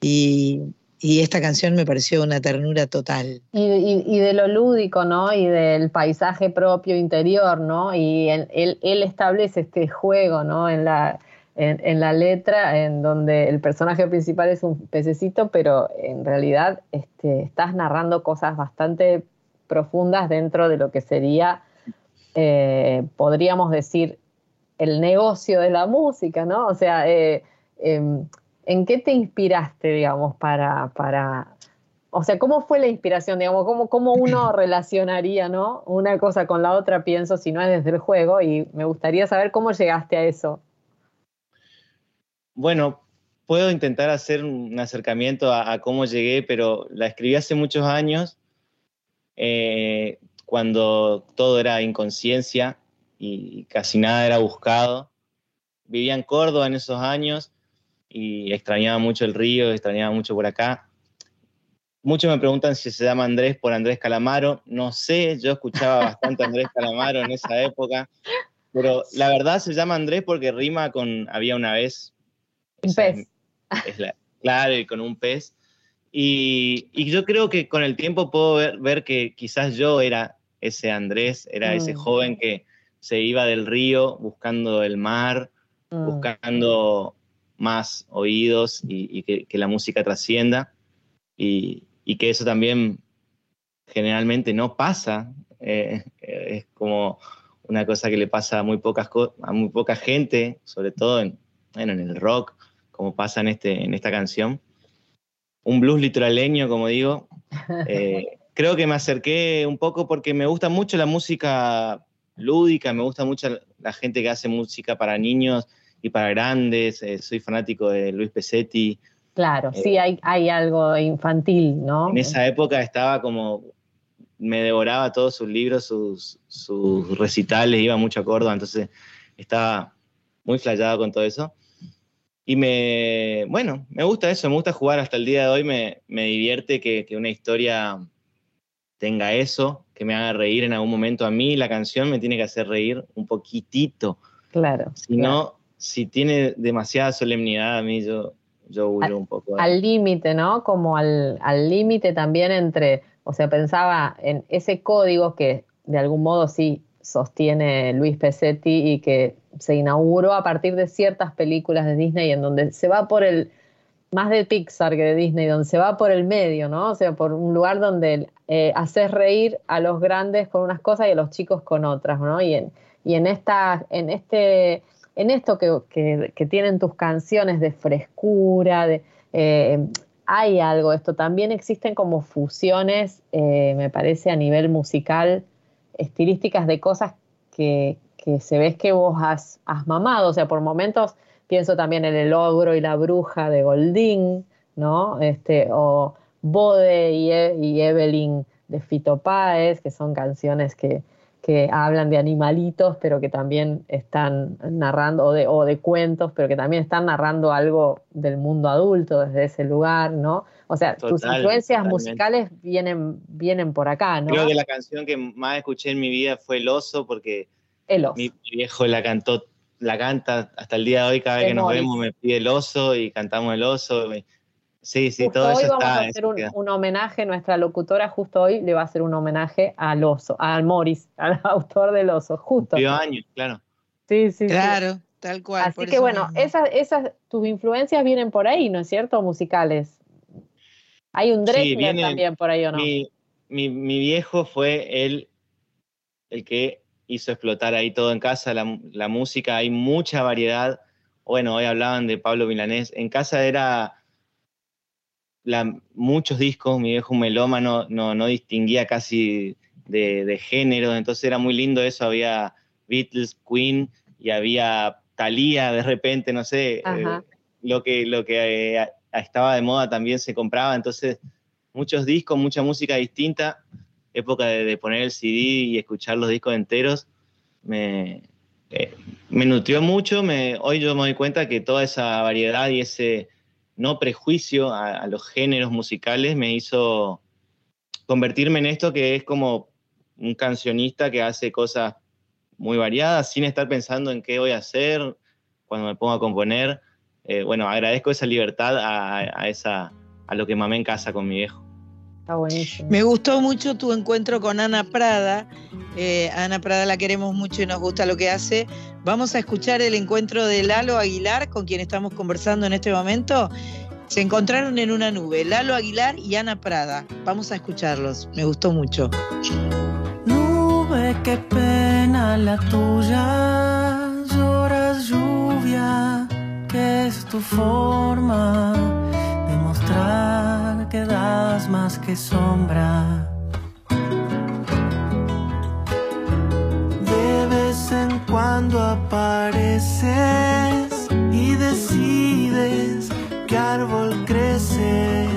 Y, y esta canción me pareció una ternura total. Y, y, de lo lúdico, ¿no? Y del paisaje propio interior, ¿no? Y él, él establece este juego, ¿no? En la, en, la letra, en donde el personaje principal es un pececito, pero en realidad este, estás narrando cosas bastante profundas dentro de lo que sería, eh, podríamos decir, el negocio de la música, ¿no? O sea, eh, eh, ¿en qué te inspiraste, digamos, para, para, o sea, ¿cómo fue la inspiración, digamos, cómo, cómo uno relacionaría, ¿no? Una cosa con la otra, pienso, si no es desde el juego, y me gustaría saber cómo llegaste a eso. Bueno, puedo intentar hacer un acercamiento a, a cómo llegué, pero la escribí hace muchos años, eh, cuando todo era inconsciencia y casi nada era buscado. Vivía en Córdoba en esos años y extrañaba mucho el río, extrañaba mucho por acá. Muchos me preguntan si se llama Andrés por Andrés Calamaro. No sé, yo escuchaba bastante Andrés Calamaro en esa época, pero la verdad se llama Andrés porque rima con había una vez. Un pez. Es la, claro, y con un pez. Y, y, yo creo que con el tiempo puedo ver, ver, que quizás yo era ese Andrés, era mm. ese joven que se iba del río buscando el mar, mm. buscando más oídos y, y que, que, la música trascienda. Y, y, que eso también generalmente no pasa. Eh, es como una cosa que le pasa a muy, pocas a muy poca gente, sobre todo en, bueno, en el rock, como pasa en, este, en esta canción un blues litoraleño, como digo. Eh, creo que me acerqué un poco porque me gusta mucho la música lúdica, me gusta mucho la gente que hace música para niños y para grandes. Eh, soy fanático de Luis Pesetti. Claro, eh, sí, hay, hay algo infantil, ¿no? En esa época estaba como, me devoraba todos sus libros, sus, sus recitales, iba mucho a Córdoba, entonces estaba muy flayado con todo eso. Y me, bueno, me gusta eso, me gusta jugar hasta el día de hoy, me, me divierte que, que, una historia tenga eso, que me haga reír en algún momento. A mí la canción me tiene que hacer reír un poquitito. Claro. Si claro. no, si tiene demasiada solemnidad, a mí yo, yo huyo al, un poco. Al límite, ¿no? Como al límite también entre, o sea, pensaba en ese código que de algún modo sí sostiene Luis Pesetti y que se inauguró a partir de ciertas películas de Disney en donde se va por el, más de Pixar que de Disney, donde se va por el medio, ¿no? O sea, por un lugar donde eh, haces reír a los grandes con unas cosas y a los chicos con otras, ¿no? Y en, y en, esta, en, este, en esto que, tienen tus canciones de frescura, eh, hay algo, esto también existen como fusiones, eh, me parece, a nivel musical, estilísticas de cosas que, se ves que vos has, has, mamado, o sea, por momentos pienso también en El ogro y la bruja de Goldín, ¿no? Este, o Bode y, e y Evelyn de Fito Páez, que son canciones que, que, hablan de animalitos, pero que también están narrando, o de, o de cuentos, pero que también están narrando algo del mundo adulto desde ese lugar, ¿no? O sea, Total, tus influencias totalmente. musicales vienen, vienen por acá, ¿no? Creo que la canción que más escuché en mi vida fue El Oso, porque el oso. Mi, mi, viejo la cantó, la canta hasta el día de hoy, cada vez que nos vemos me pide el oso y cantamos el oso. Sí, sí, justo todo hoy eso vamos está. A hacer un, un, homenaje, nuestra locutora justo hoy le va a hacer un homenaje al oso, al Morris, al autor del oso, justo. Cumplió años, claro. Sí, sí. Claro, sí. tal cual. Así que bueno, esas, esas, tus influencias vienen por ahí, ¿no es cierto? Musicales. Hay un Drexler sí, viene, también por ahí, ¿o no? Mi, mi, mi viejo fue el, el que hizo explotar ahí todo en casa, la, la, música, hay mucha variedad. Bueno, hoy hablaban de Pablo Milanés. En casa era la, muchos discos, mi viejo melómano no, no distinguía casi de, de, género, entonces era muy lindo eso. Había Beatles, Queen y había Thalía de repente, no sé, eh, lo que, lo que eh, estaba de moda también se compraba, entonces muchos discos, mucha música distinta época de, de, poner el CD y escuchar los discos enteros, me, eh, me nutrió mucho. Me, hoy yo me doy cuenta que toda esa variedad y ese no prejuicio a, a, los géneros musicales me hizo convertirme en esto que es como un cancionista que hace cosas muy variadas sin estar pensando en qué voy a hacer cuando me pongo a componer. Eh, bueno, agradezco esa libertad a, esa, a lo que mamé en casa con mi viejo. Está buenísimo. Me gustó mucho tu encuentro con Ana Prada. Eh, Ana Prada la queremos mucho y nos gusta lo que hace. Vamos a escuchar el encuentro de Lalo Aguilar, con quien estamos conversando en este momento. Se encontraron en una nube, Lalo Aguilar y Ana Prada. Vamos a escucharlos, me gustó mucho. Nube, qué pena la tuya, lloras lluvia, que es tu forma de mostrar que das más que sombra. De vez en cuando apareces y decides que árbol crece,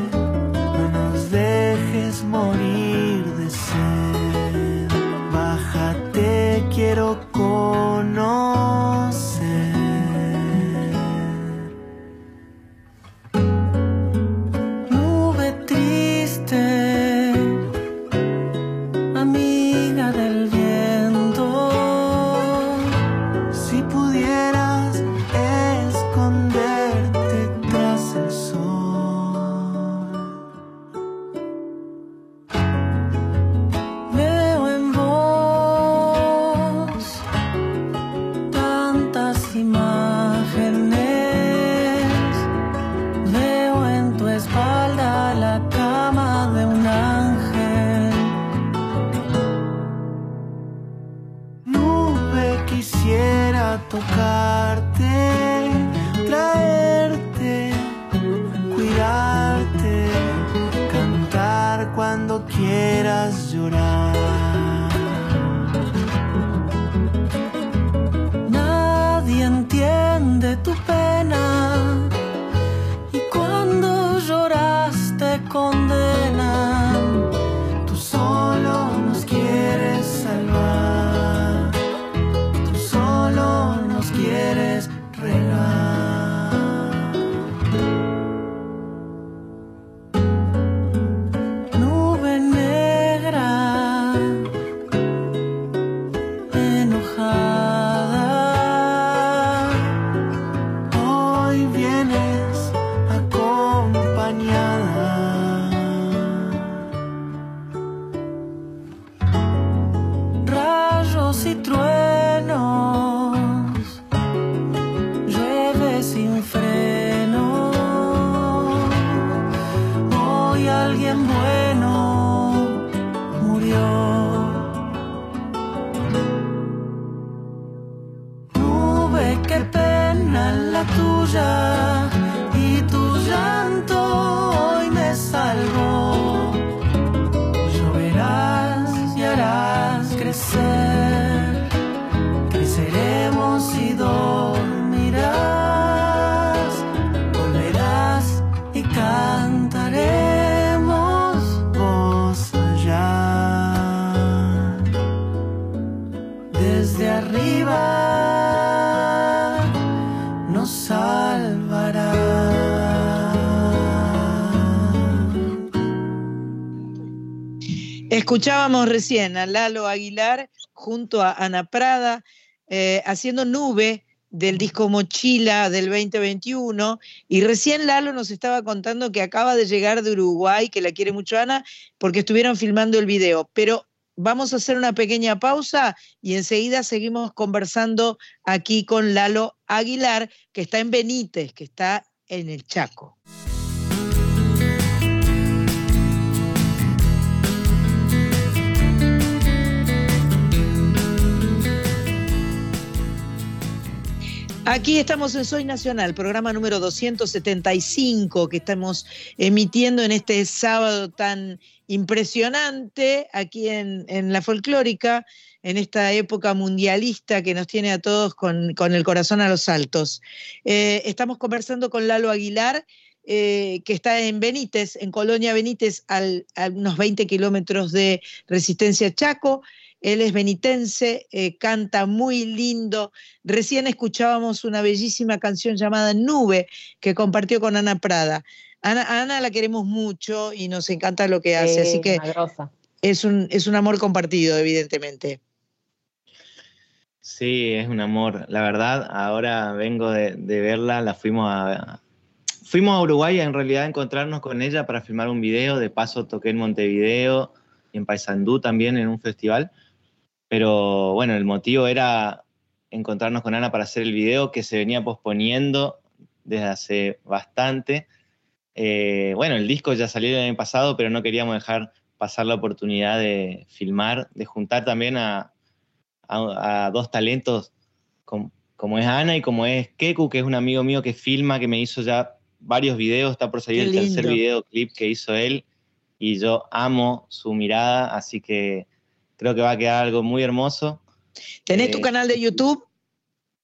Escuchábamos recién a Lalo Aguilar junto a Ana Prada eh, haciendo nube del disco Mochila del 2021 y recién Lalo nos estaba contando que acaba de llegar de Uruguay, que la quiere mucho Ana, porque estuvieron filmando el video. Pero vamos a hacer una pequeña pausa y enseguida seguimos conversando aquí con Lalo Aguilar, que está en Benítez, que está en el Chaco. Aquí estamos en Soy Nacional, programa número 275 que estamos emitiendo en este sábado tan impresionante aquí en, la folclórica, en esta época mundialista que nos tiene a todos con, el corazón a los altos. Eh, estamos conversando con Lalo Aguilar, eh, que está en Benítez, en Colonia Benítez, a unos 20 kilómetros de Resistencia Chaco. Él es benitense, eh, canta muy lindo. Recién escuchábamos una bellísima canción llamada Nube que compartió con Ana Prada. Ana, Ana la queremos mucho y nos encanta lo que hace, así que es un, es un amor compartido, evidentemente. Sí, es un amor. La verdad, ahora vengo de, verla, la fuimos a... Fuimos a Uruguay en realidad a encontrarnos con ella para filmar un video, de paso toqué en Montevideo y en Paysandú también en un festival, pero bueno, el motivo era encontrarnos con Ana para hacer el video que se venía posponiendo desde hace bastante. Eh, bueno, el disco ya salió el año pasado, pero no queríamos dejar pasar la oportunidad de filmar, de juntar también a, dos talentos como, es Ana y como es Keku, que es un amigo mío que filma, que me hizo ya varios videos, está por salir el tercer videoclip que hizo él y yo amo su mirada, así que creo que va a quedar algo muy hermoso. ¿Tenés tu eh, canal de YouTube?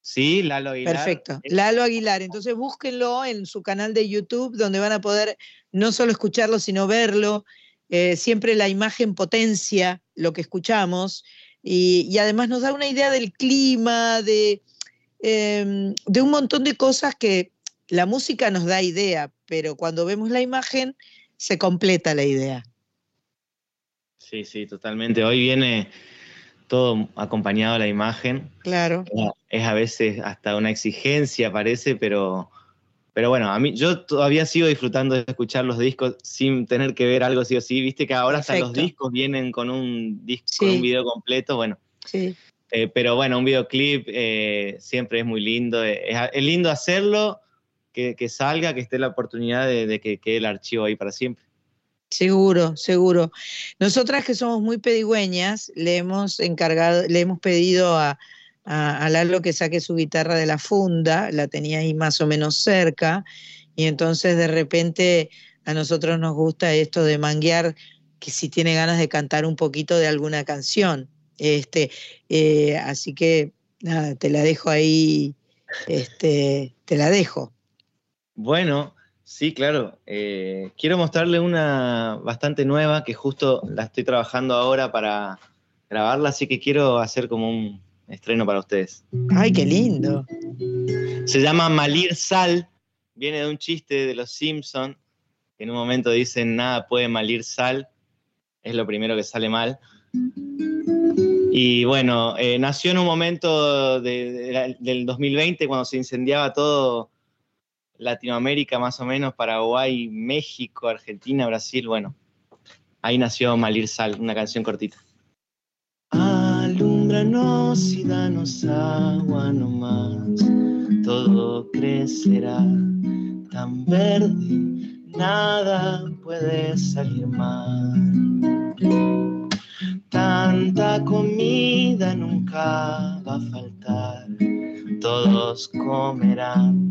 Sí, Lalo Aguilar. Perfecto, Lalo Aguilar. Entonces búsquenlo en su canal de YouTube, donde van a poder no solo escucharlo, sino verlo. Eh, siempre la imagen potencia lo que escuchamos y, además nos da una idea del clima, de, em, de un montón de cosas que la música nos da idea, pero cuando vemos la imagen se completa la idea. Sí, sí, totalmente. Hoy viene todo acompañado de la imagen. Claro. Es a veces hasta una exigencia, parece, pero, pero bueno, a mí yo todavía sigo disfrutando de escuchar los discos sin tener que ver algo sí o sí. Viste que ahora hasta los discos vienen con un disco, un video completo, bueno. Sí. Eh, pero bueno, un videoclip eh, siempre es muy lindo. Es, lindo hacerlo, que, salga, que esté la oportunidad de, que quede el archivo ahí para siempre. Seguro, seguro. Nosotras que somos muy pedigüeñas, le hemos encargado, le hemos pedido a, a, Lalo que saque su guitarra de la funda, la tenía ahí más o menos cerca, y entonces de repente a nosotros nos gusta esto de manguear, que si tiene ganas de cantar un poquito de alguna canción. Este, eh, así que nada, te la dejo ahí, este, te la dejo. Bueno, Sí, claro. Eh, quiero mostrarle una bastante nueva que justo la estoy trabajando ahora para grabarla, así que quiero hacer como un estreno para ustedes. ¡Ay, qué lindo! Se llama Malir Sal, viene de un chiste de los Simpson, que en un momento dicen nada puede malir sal, es lo primero que sale mal. Y bueno, eh, nació en un momento del 2020 cuando se incendiaba todo Latinoamérica más o menos, Paraguay, México, Argentina, Brasil, bueno, ahí nació Malir Sal, una canción cortita. Alumbranos y danos agua nomás, todo crecerá tan verde, nada puede salir mal. Tanta comida nunca va a faltar, todos comerán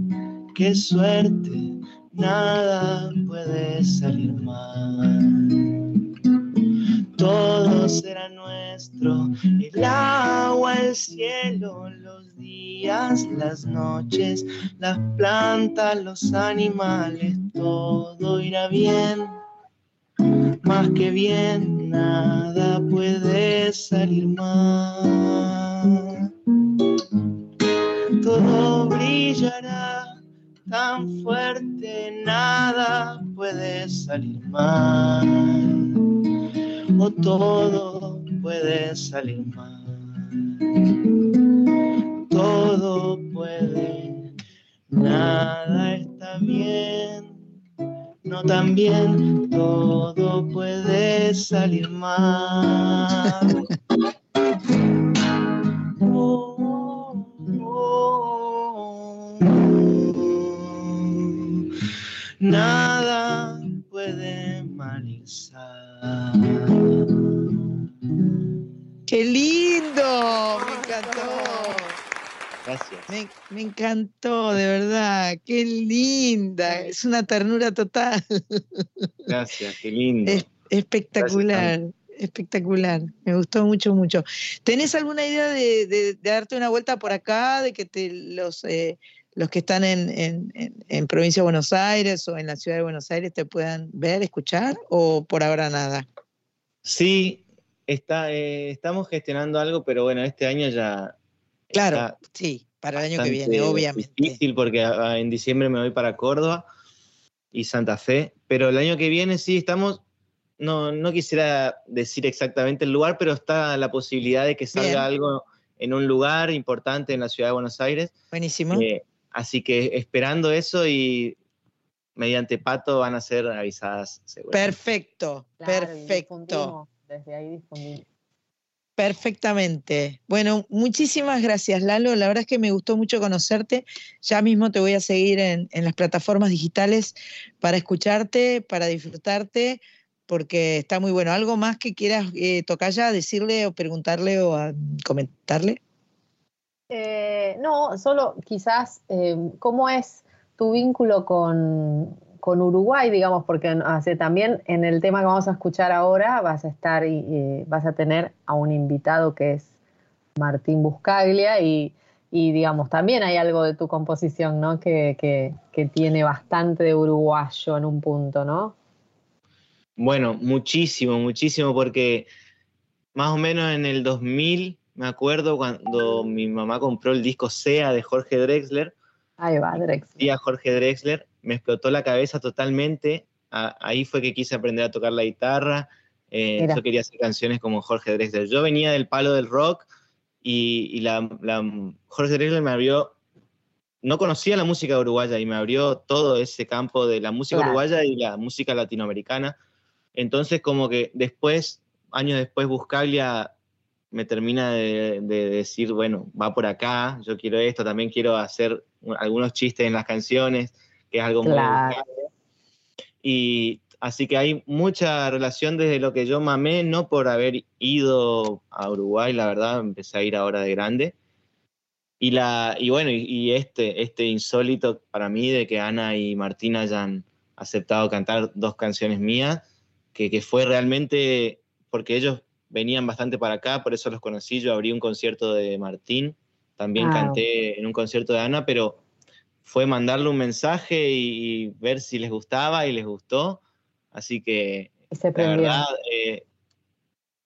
qué suerte, nada puede salir mal. Todo será nuestro, el agua, el cielo, los días, las noches, las plantas, los animales, todo irá bien. Más que bien, nada puede salir mal. Todo brillará tan fuerte, nada puede salir mal. O todo puede salir mal. Todo puede, nada está bien. No tan bien, todo puede salir mal. Nada puede malizar. ¡Qué lindo! Me encantó. Gracias. Me, encantó, de verdad. Qué linda. Es una ternura total. Gracias, qué lindo. espectacular. espectacular, me gustó mucho, mucho. ¿Tenés alguna idea de, darte una vuelta por acá, de que te los eh, los que están en, en, provincia de Buenos Aires o en la ciudad de Buenos Aires te puedan ver, escuchar o por ahora nada? Sí, está, eh, estamos gestionando algo, pero bueno, este año ya... Claro, sí, para el año que viene, obviamente. Difícil porque en diciembre me voy para Córdoba y Santa Fe, pero el año que viene sí estamos no, no quisiera decir exactamente el lugar, pero está la posibilidad de que salga Bien. algo en un lugar importante en la ciudad de Buenos Aires. Buenísimo. Eh, así que esperando eso y mediante Pato van a ser avisadas seguro. Perfecto, Claro, perfecto. Desde ahí difundimos. Perfectamente. Bueno, muchísimas gracias, Lalo. La verdad es que me gustó mucho conocerte. Ya mismo te voy a seguir en, en las plataformas digitales para escucharte, para disfrutarte, porque está muy bueno. ¿Algo más que quieras eh, tocar ya, decirle o preguntarle o a- comentarle? Eh, no, solo quizás, eh, ¿cómo es tu vínculo con, con Uruguay, digamos? Porque hace, también en el tema que vamos a escuchar ahora vas a estar y, y vas a tener a un invitado que es Martín Buscaglia y, y, digamos, también hay algo de tu composición, ¿no? Que, que- que tiene bastante de uruguayo en un punto, ¿no? Bueno, muchísimo, muchísimo, porque más o menos en el 2000, me acuerdo cuando mi mamá compró el disco SEA de Jorge Drexler, Ahí va, Drex. y a Jorge Drexler, me explotó la cabeza totalmente. A- ahí fue que quise aprender a tocar la guitarra. eh, yo quería hacer canciones como Jorge Drexler. Yo venía del palo del rock y, y la, la- Jorge Drexler me abrió. No conocía la música uruguaya y me abrió todo ese campo de la música Claro. uruguaya y la música latinoamericana. Entonces, como que después, años después, Buscaglia me termina de, de decir, bueno, va por acá, yo quiero esto, también quiero hacer un- algunos chistes en las canciones, que es algo muy Claro. Buscaglia. Y así que hay mucha relación desde lo que yo mamé, no por haber ido a Uruguay, la verdad, empecé a ir ahora de grande. Y, la, y bueno, y, y este, este insólito para mí de que Ana y Martín hayan aceptado cantar dos canciones mías, que, que fue realmente porque ellos venían bastante para acá, por eso los conocí, yo abrí un concierto de Martín, también Ah. canté en un concierto de Ana, pero fue mandarle un mensaje y, y ver si les gustaba y les gustó, así que la verdad, eh,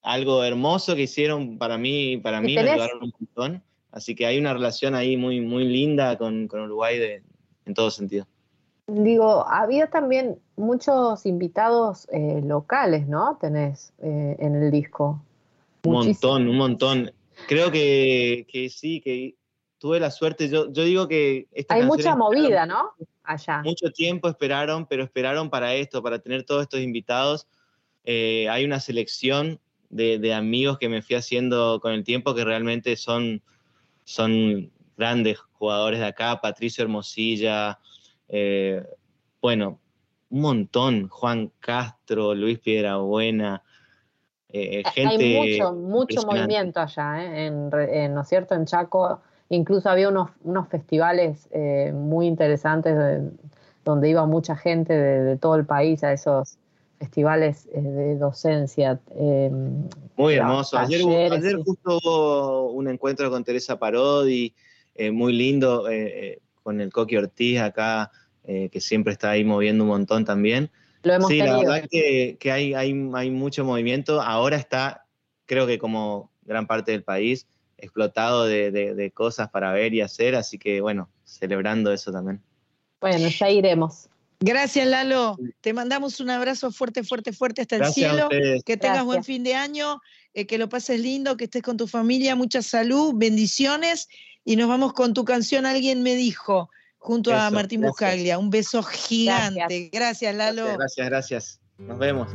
algo hermoso que hicieron para mí, para ¿Y mí me ayudaron un montón. Así que hay una relación ahí muy, muy linda con, con Uruguay de, en todo sentido. Digo, había también muchos invitados eh, locales, ¿no? Tenés eh, en el disco. Un Muchísimo. montón, un montón. Creo que, que sí, que tuve la suerte. Yo, yo digo que Hay mucha movida, ¿no? Allá. mucho tiempo esperaron, pero esperaron para esto, para tener todos estos invitados. Eh, hay una selección de, de amigos que me fui haciendo con el tiempo que realmente son, son grandes jugadores de acá, Patricio Hermosilla, eh, bueno, un montón, Juan Castro, Luis Piedrabuena, eh, gente... Hay mucho, mucho movimiento allá, ¿eh? en, en, ¿no es cierto? En Chaco, incluso había unos, unos festivales eh, muy interesantes de- donde iba mucha gente de, de todo el país a esos festivales eh, de docencia. eh, Muy hermoso. Ayer, talleres, ayer justo hubo un encuentro con Teresa Parodi, eh, muy lindo, eh, eh, con el Coqui Ortiz acá, eh, que siempre está ahí moviendo un montón también. Lo hemos sí, la verdad que, que hay, hay, hay mucho movimiento. Ahora está, creo que como gran parte del país, explotado de, de- de cosas para ver y hacer, así que bueno, celebrando eso también. Bueno, ya iremos. Gracias, Lalo. Te mandamos un abrazo fuerte, fuerte, fuerte hasta el Gracias cielo. Que tengas buen fin de año, eh, que lo pases lindo, que estés con tu familia, mucha salud, bendiciones. Y nos vamos con tu canción Alguien me dijo, junto a Martín gracias. Buscaglia. Un beso gigante. Gracias, Lalo. Gracias, gracias. Nos vemos.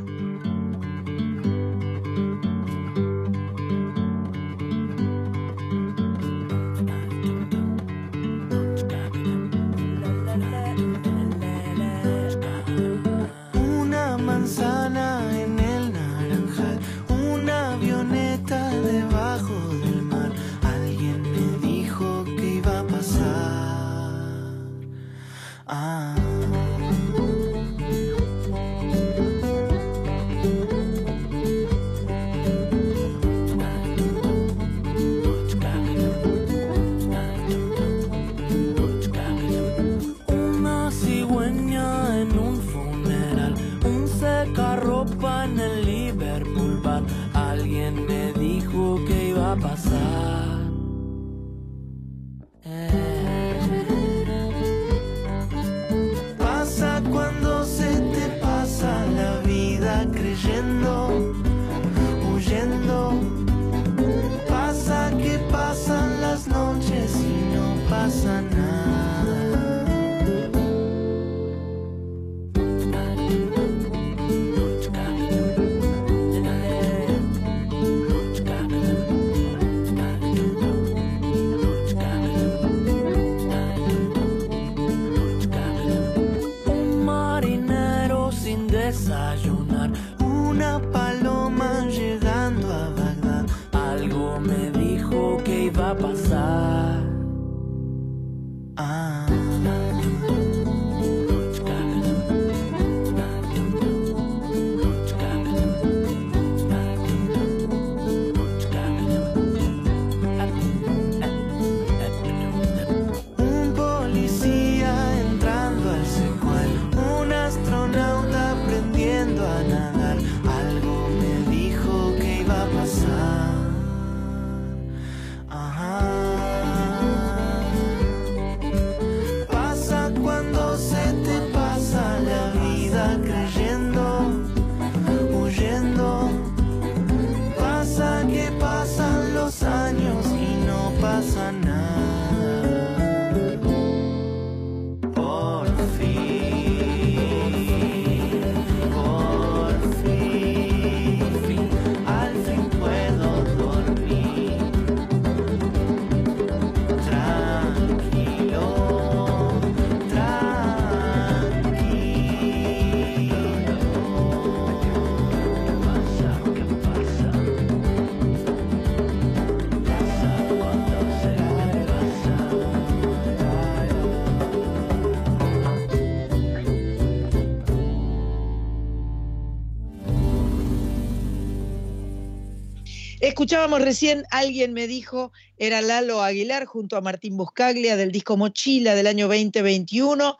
Escuchábamos recién, alguien me dijo, era Lalo Aguilar junto a Martín Buscaglia del disco Mochila del año 2021.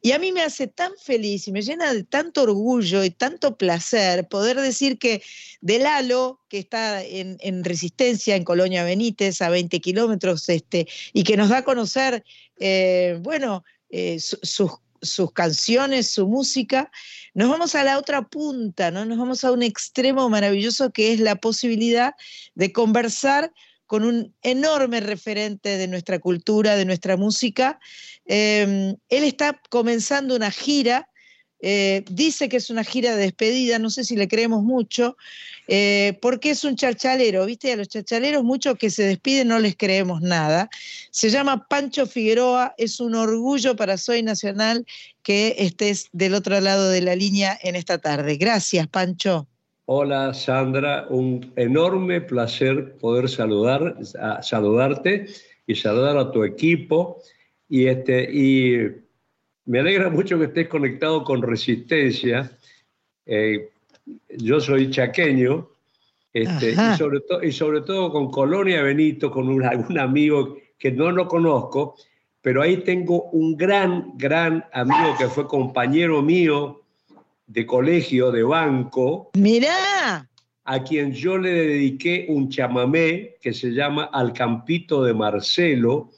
Y a mí me hace tan feliz y me llena de tanto orgullo y tanto placer poder decir que de Lalo, que está en, en Resistencia, en Colonia Benítez, a 20 kilómetros, este, y que nos da a conocer, eh, bueno, eh, su- sus sus canciones, su música, nos vamos a la otra punta, ¿no? Nos vamos a un extremo maravilloso que es la posibilidad de conversar con un enorme referente de nuestra cultura, de nuestra música. Eh, él está comenzando una gira, eh, dice que es una gira de despedida, no sé si le creemos mucho, eh, porque es un chachalero, ¿viste? A los chachaleros, muchos que se despiden no les creemos nada. Se llama Pancho Figueroa, es un orgullo para Soy Nacional que estés del otro lado de la línea en esta tarde. Gracias, Pancho. Hola Sandra, un enorme placer poder saludar, saludarte y saludar a tu equipo. Y, este, y me alegra mucho que estés conectado con Resistencia. Eh, yo soy chaqueño este, y, sobre y sobre todo con Colonia Benito, con un, algún amigo que no lo conozco, pero ahí tengo un gran, gran amigo que fue compañero mío de colegio, de banco, Mirá, a quien yo le dediqué un chamamé que se llama Al Campito de Marcelo.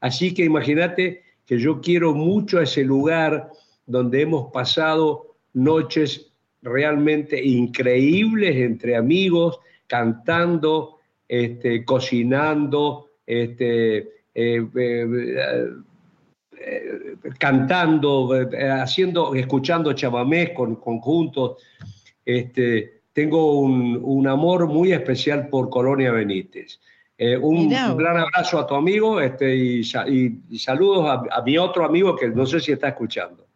Así que imagínate que yo quiero mucho a ese lugar donde hemos pasado noches realmente increíbles entre amigos, cantando, este, cocinando, este, eh, eh, eh, cantando, haciendo, escuchando chamamés con conjuntos. Este, tengo un, un amor muy especial por Colonia Benítez. Un, Mirá. gran abrazo a tu amigo este, y, sa- y- y saludos a, a mi otro amigo que no sé si está escuchando.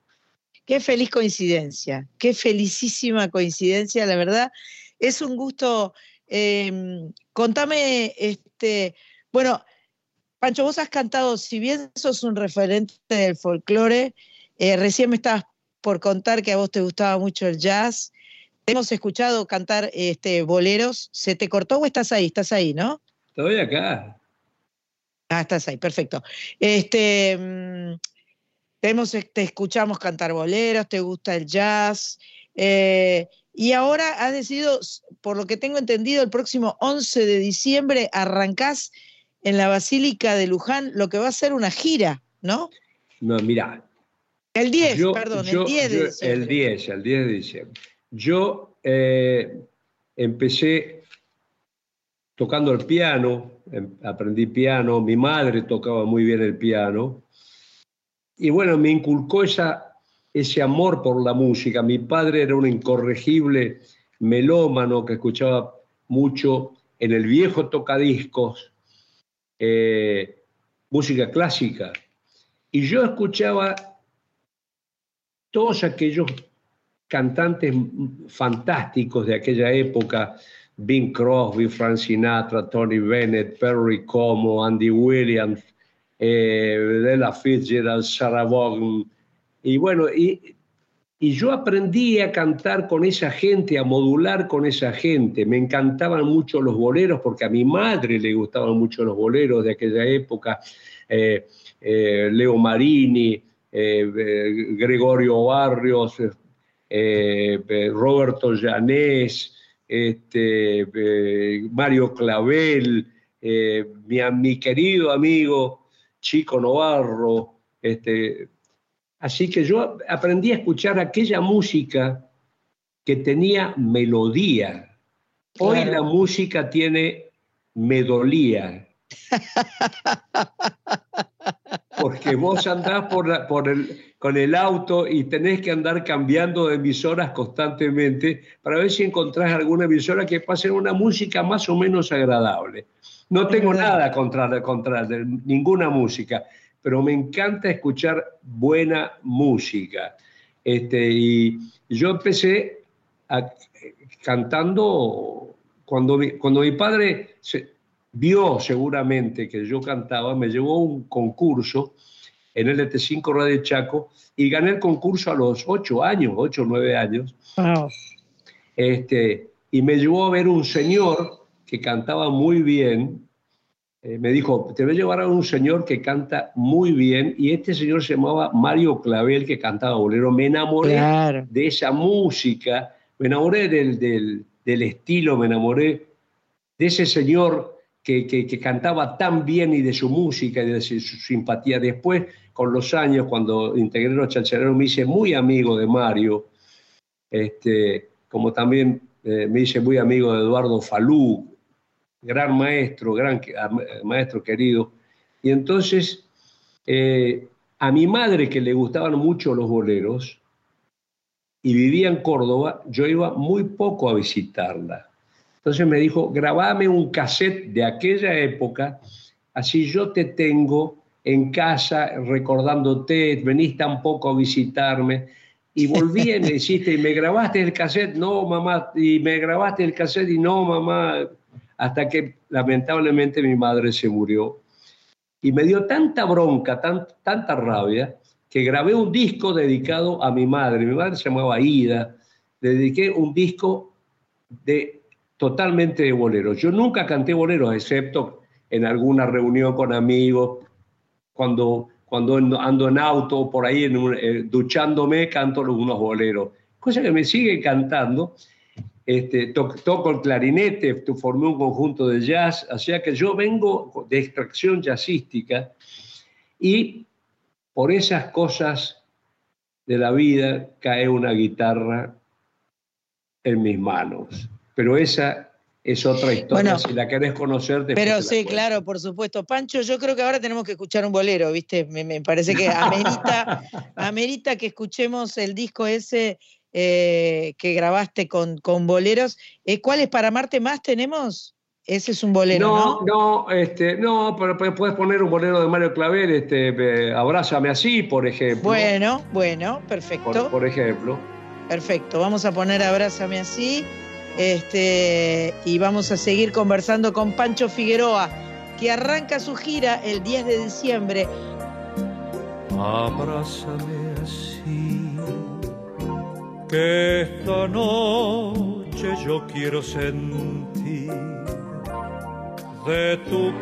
Qué feliz coincidencia, qué felicísima coincidencia, la verdad. Es un gusto. eh, contame, este, bueno, Pancho, vos has cantado, si bien sos un referente del folclore, eh, recién me estabas por contar que a vos te gustaba mucho el jazz. Te Hemos escuchado cantar este, boleros. ¿Se te cortó o estás ahí? Estás ahí, ¿no? Estoy acá. Ah, estás ahí, perfecto. Este, mm, hemos- te escuchamos cantar boleros, te gusta el jazz, eh, y ahora has decidido, por lo que tengo entendido, el próximo 11 de diciembre arrancás en la Basílica de Luján lo que va a ser una gira, ¿no? No, mira, El 10, Yo- perdón, yo- el 10 de diciembre. El 10, el 10 de diciembre. Yo eh, empecé tocando el piano, em, aprendí piano, mi madre tocaba muy bien el piano, y bueno, me inculcó esa, ese amor por la música. Mi padre era un incorregible melómano que escuchaba mucho en el viejo tocadiscos, eh, música clásica. Y yo escuchaba todos aquellos cantantes fantásticos de aquella época, Bing Crosby, Frank Sinatra, Tony Bennett, Perry Como, Andy Williams, eh, Della Fitzgerald, Sarah Vaughan. Y bueno, y, y yo aprendí a cantar con esa gente, a modular con esa gente. Me encantaban mucho los boleros, porque a mi madre le gustaban mucho los boleros de aquella época. Eh, eh, Leo Marini, Gregorio Barrios, Roberto Llanés, este, Mario Clavel, mi, mi, querido amigo Chico Novarro. Este, así que yo aprendí a escuchar aquella música que tenía melodía. Hoy la música tiene medolía. Porque vos andás por, por el, con el auto y tenés que andar cambiando de emisoras constantemente para ver si encontrás alguna emisora que pase una música más o menos agradable. No tengo nada contra, contra ninguna música, pero me encanta escuchar buena música. Este, y yo empecé cantando cuando mi, cuando mi padre vio seguramente que yo cantaba, me llevó a un concurso en LT5 Radio Chaco y gané el concurso a los ocho años, ocho o nueve años. Este, y me llevó a ver un señor que cantaba muy bien. Eh, me dijo, te voy a llevar a un señor que canta muy bien. Y este señor se llamaba Mario Clavel, que cantaba bolero. Me enamoré de esa música, me enamoré del, del, del estilo, me enamoré de ese señor que, que, cantaba tan bien y de su música y de su, simpatía. Después, con los años, cuando integré los chanchareros, me hice muy amigo de Mario, este, como también eh, me hice muy amigo de Eduardo Falú, gran maestro, gran maestro querido. Y entonces, eh, a mi madre, que le gustaban mucho los boleros, y vivía en Córdoba, yo iba muy poco a visitarla entonces me dijo, grabame un cassette de aquella época, así yo te tengo en casa recordándote, venís tampoco a visitarme. Y volví y me dijiste, ¿y me grabaste el cassette? No, mamá, y me grabaste el cassette y no, mamá, hasta que lamentablemente mi madre se murió. Y me dio tanta bronca, tanta rabia, que grabé un disco dedicado a mi madre. Mi madre se llamaba Ida. dediqué un disco de totalmente de boleros. Yo nunca canté boleros, excepto en alguna reunión con amigos, cuando, cuando ando en auto, por ahí en eh, duchándome, canto unos boleros. Cosa que me sigue cantando. Este, toco el clarinete, formé un conjunto de jazz, o sea que yo vengo de extracción jazzística y por esas cosas de la vida cae una guitarra en mis manos pero esa es otra historia. si la querés conocer, Pero sí, claro, por supuesto. Pancho, yo creo que ahora tenemos que escuchar un bolero, ¿viste? Me, parece que amerita, amerita que escuchemos el disco ese eh, que grabaste con, con boleros. Eh, ¿Cuáles para Marte más tenemos? Ese es un bolero, ¿no? No, este, no, pero puedes poner un bolero de Mario Claver, este, Abrázame así, por ejemplo. Bueno, bueno, perfecto. Por, por ejemplo. Perfecto, vamos a poner Abrázame así. Este, y vamos a seguir conversando con Pancho Figueroa, que arranca su gira el 10 de diciembre. Abrázame que esta noche yo quiero sentir de tu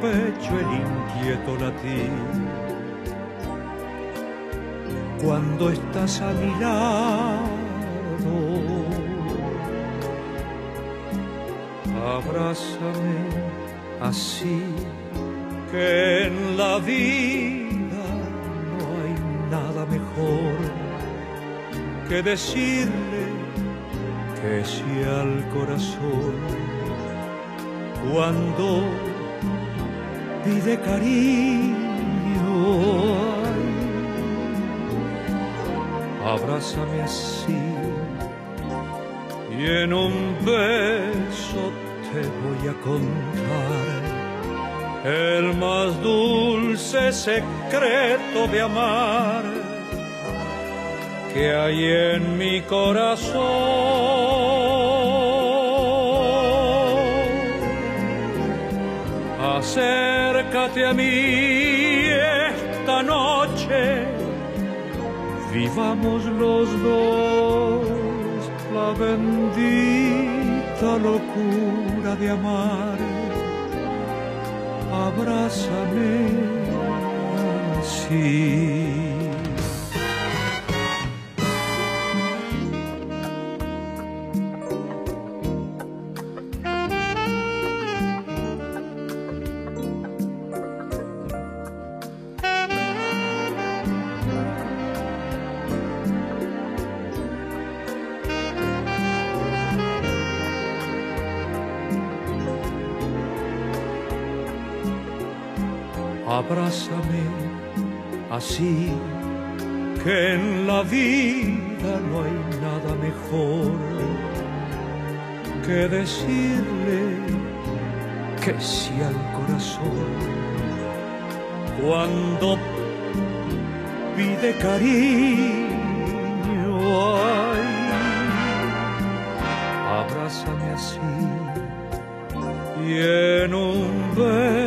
pecho el inquieto latir. Cuando estás a mi lado abrázame así, que en la vida no hay nada mejor que decirle que si al corazón cuando pide cariño. abrázame así y en un beso te voy a contar el más dulce secreto de amar que hay en mi corazón. Acércate a mí esta noche, vivamos los dos la bendita locura de amar. Abrázame así. Abrázame así, que en la vida no hay nada mejor que decirle que sí al corazón. Cuando pide cariño, ay, abrázame así y en un beso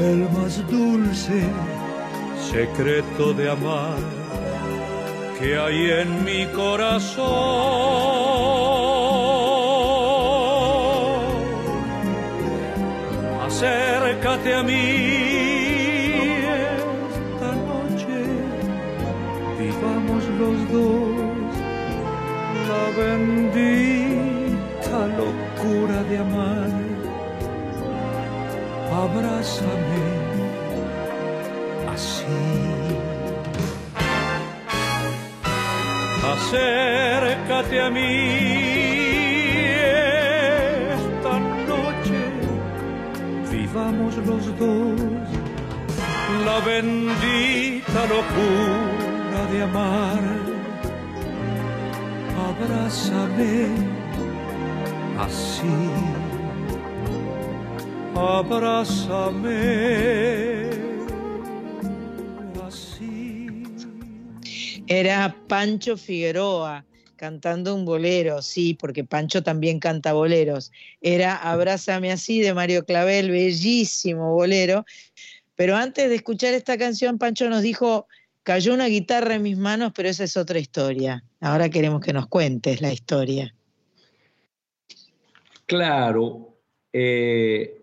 el más dulce secreto de amar que hay en mi corazón. Acércate a mí Abrázame así. Acércate a mí esta noche, vivamos los dos la bendita locura de amar. Abrázame así, abrázame así. Era Pancho Figueroa cantando un bolero, sí, porque Pancho también canta boleros. Era Abrázame así de Mario Clavel, bellísimo bolero. Pero antes de escuchar esta canción, Pancho nos dijo, cayó una guitarra en mis manos, pero esa es otra historia. Ahora queremos que nos cuentes la historia. Claro. eh,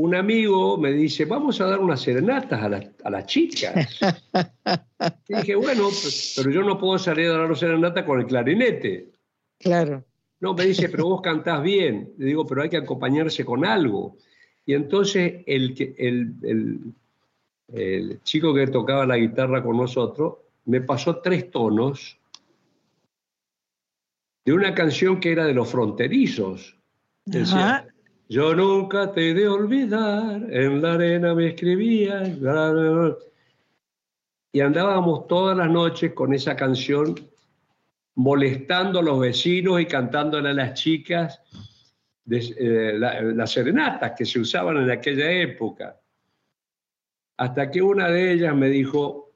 un amigo me dice, vamos a dar unas serenatas a, las- a las chicas. Y dije, bueno, pues, pero yo no puedo salir a dar una serenata con el clarinete. Claro. No, me dice, pero vos cantás bien. Le digo, pero hay que acompañarse con algo. Y entonces el, el, el- el chico que tocaba la guitarra con nosotros me pasó tres tonos de una canción que era de los fronterizos. Decía, Ajá. Yo nunca te he de olvidar, en la arena me escribía. bla, bla, bla". Y andábamos todas las noches con esa canción molestando a los vecinos y cantándole a las chicas de- eh, la- las serenatas que se usaban en aquella época. Hasta que una de ellas me dijo,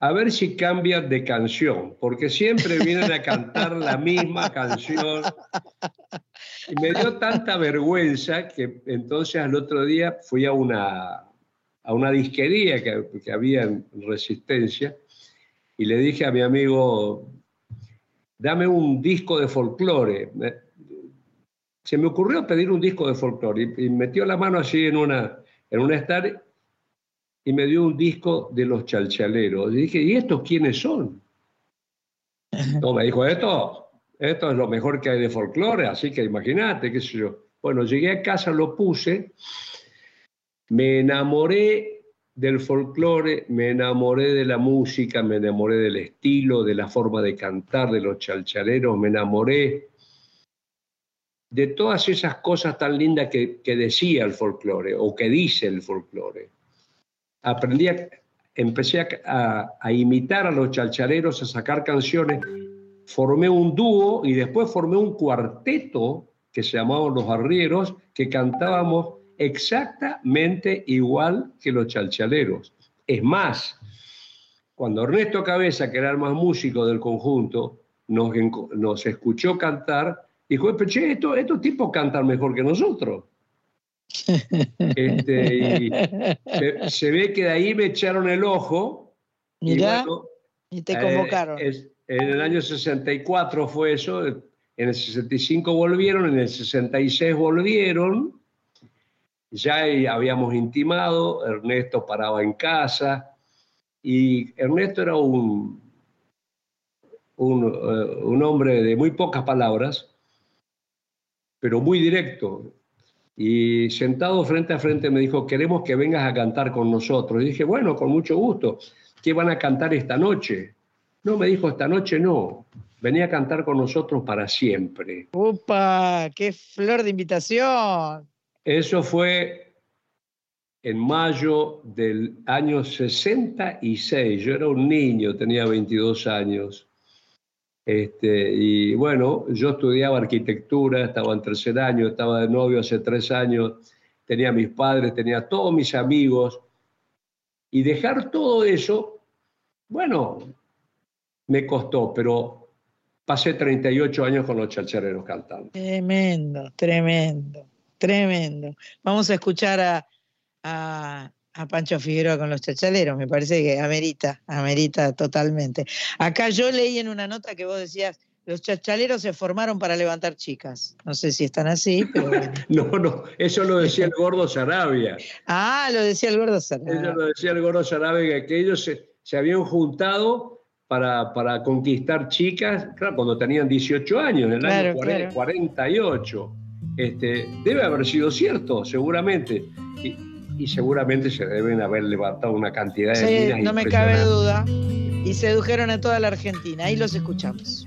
a ver si cambian de canción, porque siempre vienen a cantar la misma canción. Y me dio tanta vergüenza que entonces al otro día fui a una, a una disquería que, que había en Resistencia y le dije a mi amigo, dame un disco de folclore. Se me ocurrió pedir un disco de folclore y, y metió la mano así en una, en una estar y me dio un disco de los chalchaleros. Y dije, ¿y estos quiénes son? No, me dijo, esto, esto es lo mejor que hay de folclore, así que imagínate, qué sé yo. Bueno, llegué a casa, lo puse, me enamoré del folclore, me enamoré de la música, me enamoré del estilo, de la forma de cantar de los chalchaleros, me enamoré de todas esas cosas tan lindas que, decía el folclore o que dice el folclore. Aprendí a, empecé a, a, imitar a los chalchaleros, a sacar canciones, formé un dúo y después formé un cuarteto que se llamaban Los Arrieros, que cantábamos exactamente igual que los chalchaleros. Es más, cuando Ernesto Cabeza, que era el más músico del conjunto, nos, nos escuchó cantar, dijo, che, estos, tipos cantan mejor que nosotros. Este, y se, ve que de ahí me echaron el ojo. y, y te convocaron. En el año 64 fue eso, en el 65 volvieron, en el 66 volvieron, ya habíamos intimado, Ernesto paraba en casa y Ernesto era un, eh, un hombre de muy pocas palabras, pero muy directo. Y sentado frente a frente me dijo, queremos que vengas a cantar con nosotros. Y dije, bueno, con mucho gusto. ¿Qué van a cantar esta noche? No, me dijo, esta noche no. Venía a cantar con nosotros para siempre. ¡Upa! ¡Qué flor de invitación! Eso fue en mayo del año 66. Yo era un niño, tenía 22 años. Este, y bueno, yo estudiaba arquitectura, estaba en tercer año, estaba de novio hace tres años, tenía mis padres, tenía todos mis amigos. Y dejar todo eso, bueno, me costó, pero pasé 38 años con los chachareros cantando. Tremendo, tremendo. Tremendo. Vamos a escuchar a, a, Pancho Figueroa con los chachaleros, me parece que amerita, amerita totalmente. Acá yo leí en una nota que vos decías, los chachaleros se formaron para levantar chicas. No sé si están así, pero no, no, eso lo decía el gordo Sarabia. ah, lo decía el gordo Sarabia. Eso lo decía el gordo Sarabia, que ellos se, habían juntado para, para, conquistar chicas, claro, cuando tenían 18 años, en el año 48. Este, debe haber sido cierto, seguramente. Y, seguramente se deben haber levantado una cantidad de sí, No me cabe duda. Y sedujeron a toda la Argentina. Ahí los escuchamos.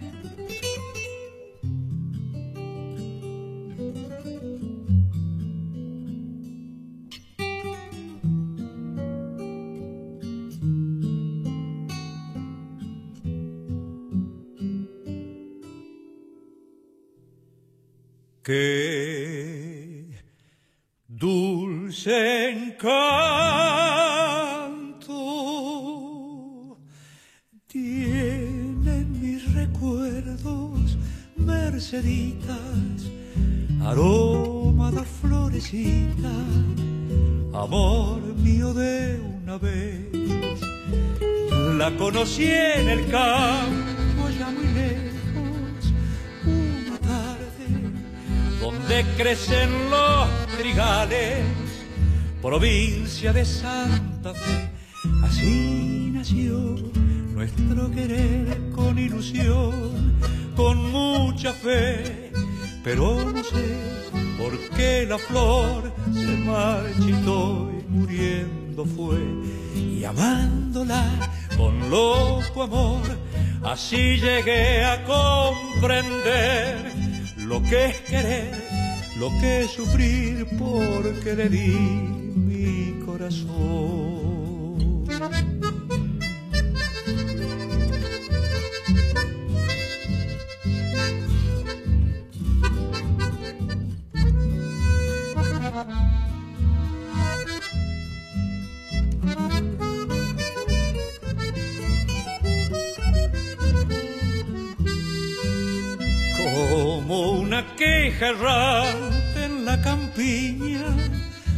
Qué dulce encanto tienen mis recuerdos, merceditas, aroma de florecita, amor mío de una vez. La conocí en el campo crecen los trigales, provincia de Santa Fe. Así nació nuestro querer con ilusión, con mucha fe, pero no sé por qué la flor se marchitó y muriendo fue. Y amándola con loco amor, así llegué a comprender lo que es querer, lo que sufrir porque le di mi corazón. una queja en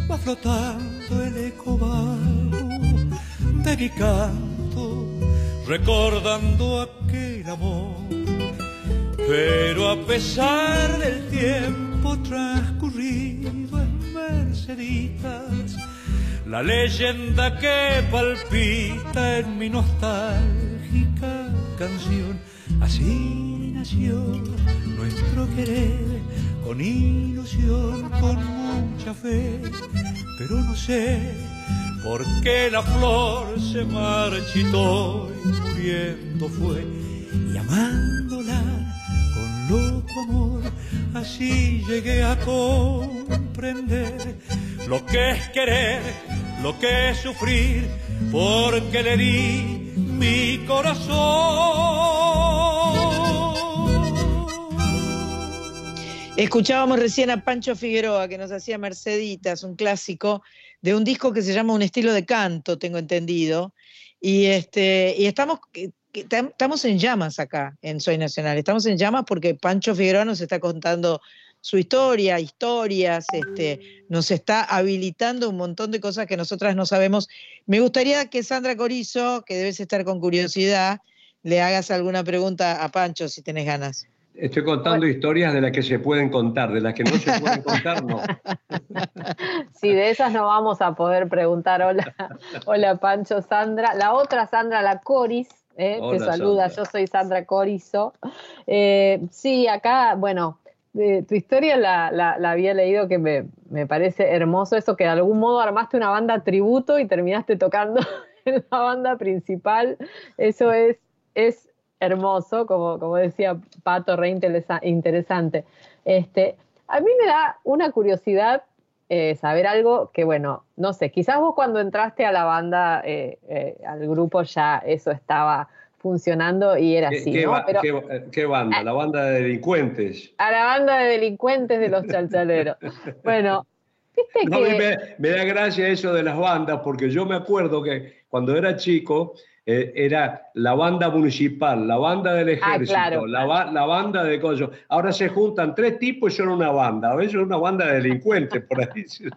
va flotando el eco de mi canto, recordando aquel amor. Pero a pesar del tiempo transcurrido en Merceditas, la leyenda que palpita en mi nostálgica canción, así nació nuestro querer con ilusión, con mucha fe, pero no sé porque la flor se marchitó y muriendo fue, y amándola con loco amor, así llegué a comprender lo que es querer, lo que es sufrir, porque le di mi corazón. Escuchábamos recién a Pancho Figueroa que nos hacía Merceditas, un clásico de un disco que se llama Un estilo de canto, tengo entendido. Y, este, y estamos, estamos en llamas acá en Soy Nacional. Estamos en llamas porque Pancho Figueroa nos está contando su historia, historias, este, nos está habilitando un montón de cosas que nosotras no sabemos. Me gustaría que Sandra Corizo, que debes estar con curiosidad, le hagas alguna pregunta a Pancho si tenés ganas. Estoy contando historias de las que se pueden contar, de las que no se pueden contar, no. Sí, de esas no vamos a poder preguntar. Hola, hola Pancho, Sandra. La otra Sandra, la Coris, eh, te saluda. Sandra. Yo soy Sandra Corizo. Eh, sí, acá, bueno, tu historia la, la- la había leído que me, me parece hermoso eso, que de algún modo armaste una banda tributo y terminaste tocando en la banda principal. Eso es, es hermoso, como, como decía Pato, re interesa- interesante. Este, a mí me da una curiosidad eh, saber algo que, bueno, no sé, quizás vos cuando entraste a la banda, eh, eh, al grupo, ya eso estaba funcionando y era ¿Qué, así, qué Pero qué- qué banda? La banda de delincuentes. a la banda de delincuentes de los chalchaleros. Bueno, viste No, a que... me, me da gracia eso de las bandas, porque yo me acuerdo que cuando era chico eh, era la banda municipal, la banda del Ah, ejército, claro. la, ba- la banda de cosas. Ahora se juntan tres tipos y son una banda. A veces una banda de delincuentes por ahí.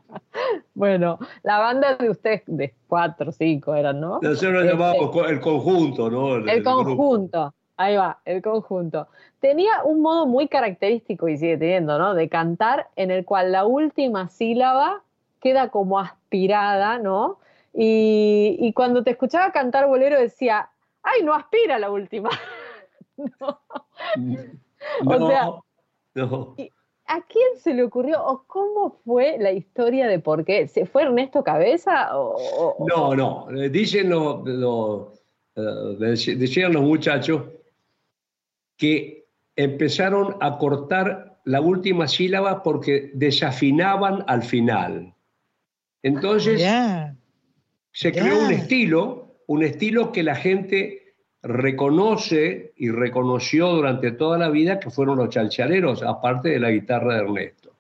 Bueno, la banda de ustedes, de cuatro, cinco eran, ¿no? Nosotros Este, llamábamos el conjunto, ¿no? El conjunto, ahí va, el conjunto. Tenía un modo muy característico y sigue teniendo, ¿no? De cantar en el cual la última sílaba queda como aspirada, ¿no? Y, y cuando te escuchaba cantar bolero decía, ay, no aspira la última. No. O No, sea, no. ¿A quién se le ocurrió o cómo fue la historia de por qué? ¿Se fue Ernesto Cabeza o, o- No, no. Dicen dec- decían los muchachos que empezaron a cortar la última sílaba porque desafinaban al final. Entonces se creó un estilo, un estilo que la gente reconoce y reconoció durante toda la vida que fueron los chalchaleros, aparte de la guitarra de Ernesto.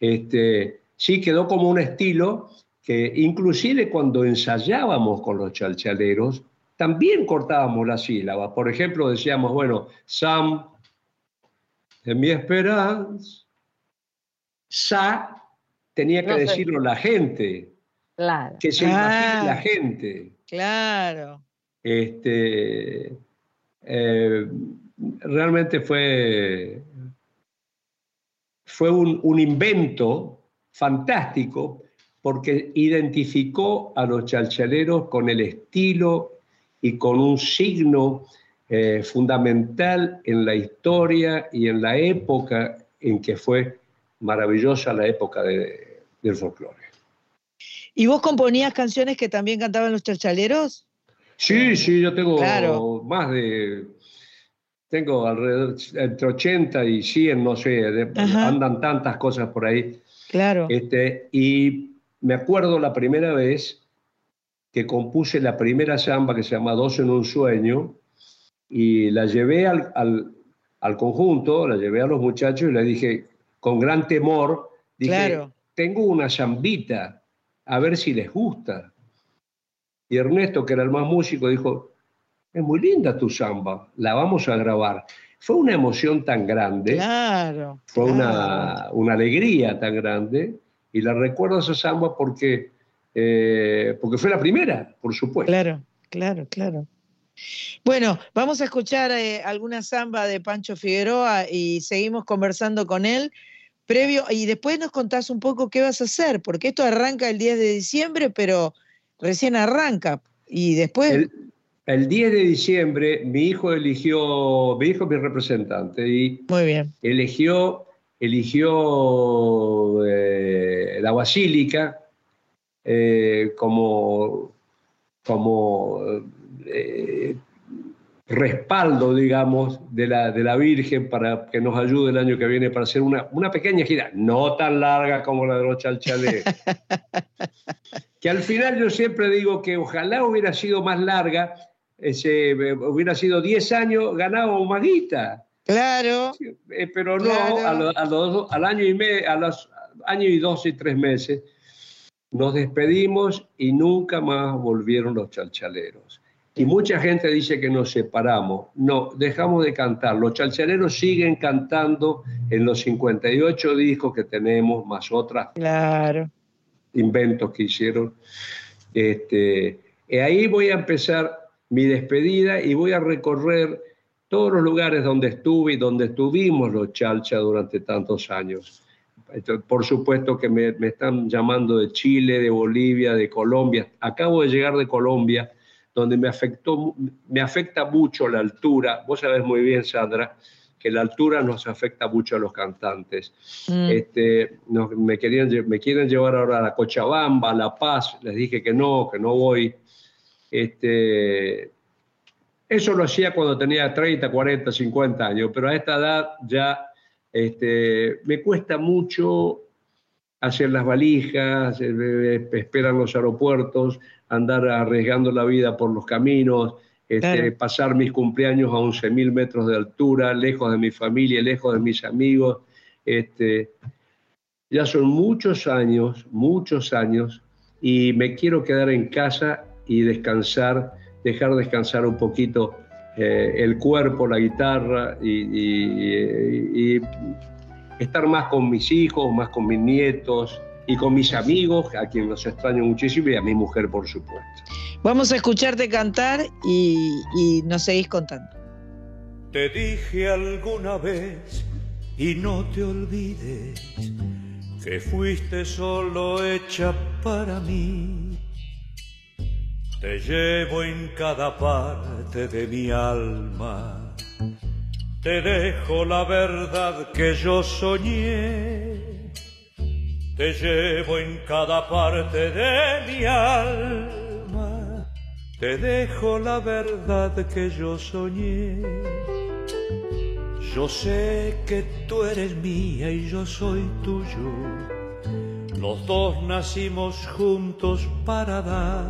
Este, sí quedó como un estilo que inclusive cuando ensayábamos con los chalchaleros, también cortábamos la sílaba. Por ejemplo, decíamos, bueno, Sam, de mi esperanza, Sa, tenía que No sé. decirlo la gente, Claro. que se Ah. imagine la gente. Claro. Este, eh, realmente fue, fue un, un invento fantástico porque identificó a los chalchaleros con el estilo y con un signo eh, fundamental en la historia y en la época en que fue maravillosa la época de- del folclore. ¿Y vos componías canciones que también cantaban los chalchaleros? Sí, sí, yo tengo Claro. más de. Tengo alrededor entre 80 y 100, no sé, de- andan tantas cosas por ahí. Claro. Este, y me acuerdo la primera vez que compuse la primera samba que se llama Dos en un sueño y la llevé al, al- al conjunto, la llevé a los muchachos y le dije, con gran temor, dije, Claro. tengo una zambita, a ver si les gusta. Y Ernesto, que era el más músico, dijo, es muy linda tu samba, la vamos a grabar. Fue una emoción tan grande, Claro. fue claro. una, una alegría tan grande, y la recuerdo esa samba porque, eh, porque fue la primera, por supuesto. Claro, claro, claro. Bueno, vamos a escuchar eh, alguna samba de Pancho Figueroa y seguimos conversando con él. Previo, y después nos contás un poco qué vas a hacer, porque esto arranca el 10 de diciembre, pero recién arranca. Y después. El, el 10 de diciembre mi hijo eligió, mi hijo es mi representante, y Muy bien. eligió, eligió eh, la basílica eh, como, como eh, respaldo, digamos, de la, de la Virgen para que nos ayude el año que viene para hacer una, una pequeña gira, no tan larga como la de los chalchales. que al final yo siempre digo que ojalá hubiera sido más larga, ese, hubiera sido 10 años, ganado más guita. Claro. Eh, pero no, A, los, al año y medio, a los años y dos y tres meses, nos despedimos y nunca más volvieron los chalchaleros. Y mucha gente dice que nos separamos. No, dejamos de cantar. Los chalchaleros siguen cantando en los 58 discos que tenemos, más otras claro. inventos que hicieron. Este, y ahí voy a empezar mi despedida y voy a recorrer todos los lugares donde estuve y donde estuvimos los chalcha durante tantos años. Por supuesto que me, me están llamando de Chile, de Bolivia, de Colombia. Acabo de llegar de Colombia donde me, afectó, me afecta mucho la altura. Vos sabés muy bien, Sandra, que la altura nos afecta mucho a los cantantes. Mm. Este, me, querían, me quieren llevar ahora a la Cochabamba, a La Paz, les dije que no, que no voy. Este, eso lo hacía cuando tenía 30, 40, 50 años, pero a esta edad ya este, me cuesta mucho hacer las valijas, eh, esperar los aeropuertos, andar arriesgando la vida por los caminos, este, pasar mis cumpleaños a 11.000 metros de altura, lejos de mi familia, lejos de mis amigos. Este, ya son muchos años, muchos años, y me quiero quedar en casa y descansar, dejar descansar un poquito eh, el cuerpo, la guitarra y estar más con mis hijos, más con mis nietos, y con mis amigos, a quien los extraño muchísimo, y a mi mujer, por supuesto. Vamos a escucharte cantar y, y nos seguís contando. Te dije alguna vez, y no te olvides, que fuiste solo hecha para mí. Te llevo en cada parte de mi alma, te dejo la verdad que yo soñé te llevo en cada parte de mi alma, te dejo la verdad que yo soñé. Yo sé que tú eres mía y yo soy tuyo. Los dos nacimos juntos para dar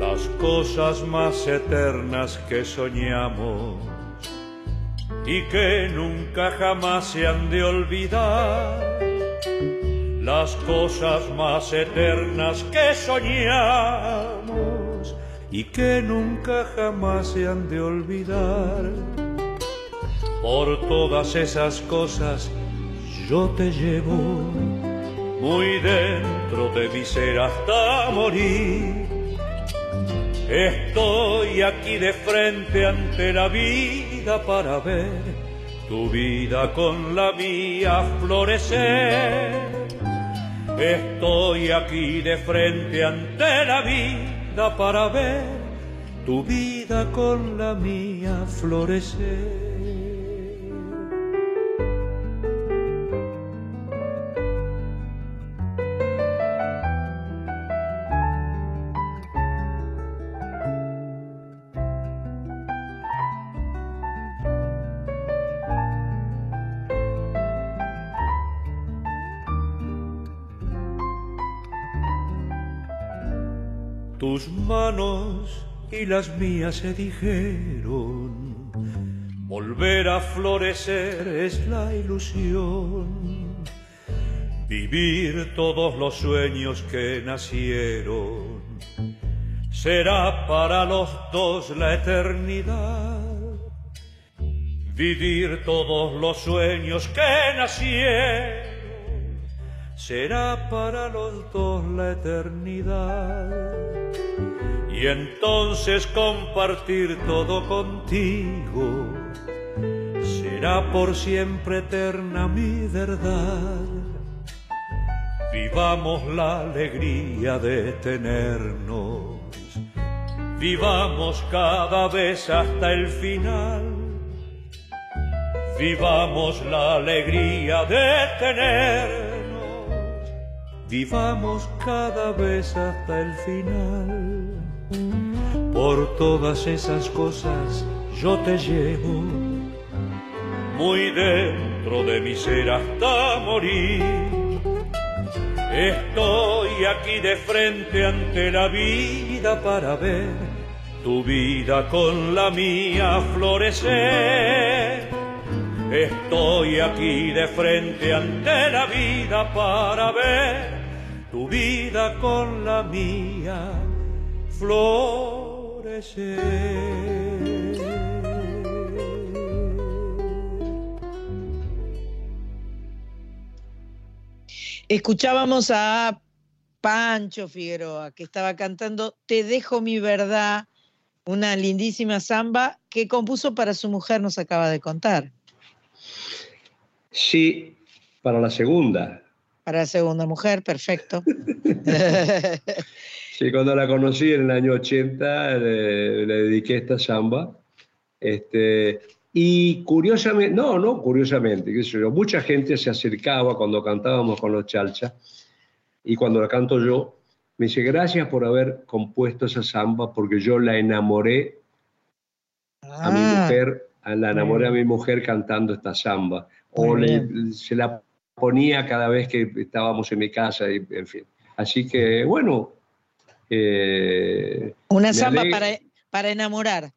las cosas más eternas que soñamos y que nunca jamás se han de olvidar las cosas más eternas que soñamos y que nunca jamás se han de olvidar. Por todas esas cosas yo te llevo muy dentro de mi ser hasta morir. Estoy aquí de frente ante la vida para ver tu vida con la mía florecer Estoy aquí de frente ante la vida para ver tu vida con la mía florecer. Tus manos y las mías se dijeron, volver a florecer es la ilusión, vivir todos los sueños que nacieron, será para los dos la eternidad. Vivir todos los sueños que nacieron será para los dos la eternidad y entonces compartir todo contigo será por siempre eterna mi verdad. Vivamos la alegría de tenernos, vivamos cada vez hasta el final. Vivamos la alegría de tenernos, vivamos cada vez hasta el final. Por todas esas cosas yo te llevo muy dentro de mi ser hasta morir. Estoy aquí de frente ante la vida para ver tu vida con la mía florecer. Estoy aquí de frente ante la vida para ver tu vida con la mía florecer. Escuchábamos a Pancho Figueroa, que estaba cantando Te dejo mi verdad, una lindísima samba que compuso para su mujer, nos acaba de contar. Sí, para la segunda. Para la segunda mujer, perfecto. Sí, cuando la conocí en el año 80 le, le dediqué esta samba. Este, y curiosamente, no, no curiosamente, qué sé yo, mucha gente se acercaba cuando cantábamos con los chalcha y cuando la canto yo, me dice gracias por haber compuesto esa samba porque yo la enamoré a mi Ah, mujer, la enamoré a mi mujer cantando esta samba. O le- se la ponía cada vez que estábamos en mi casa, y, en fin. Así que, bueno. Eh, Una samba para, para enamorar.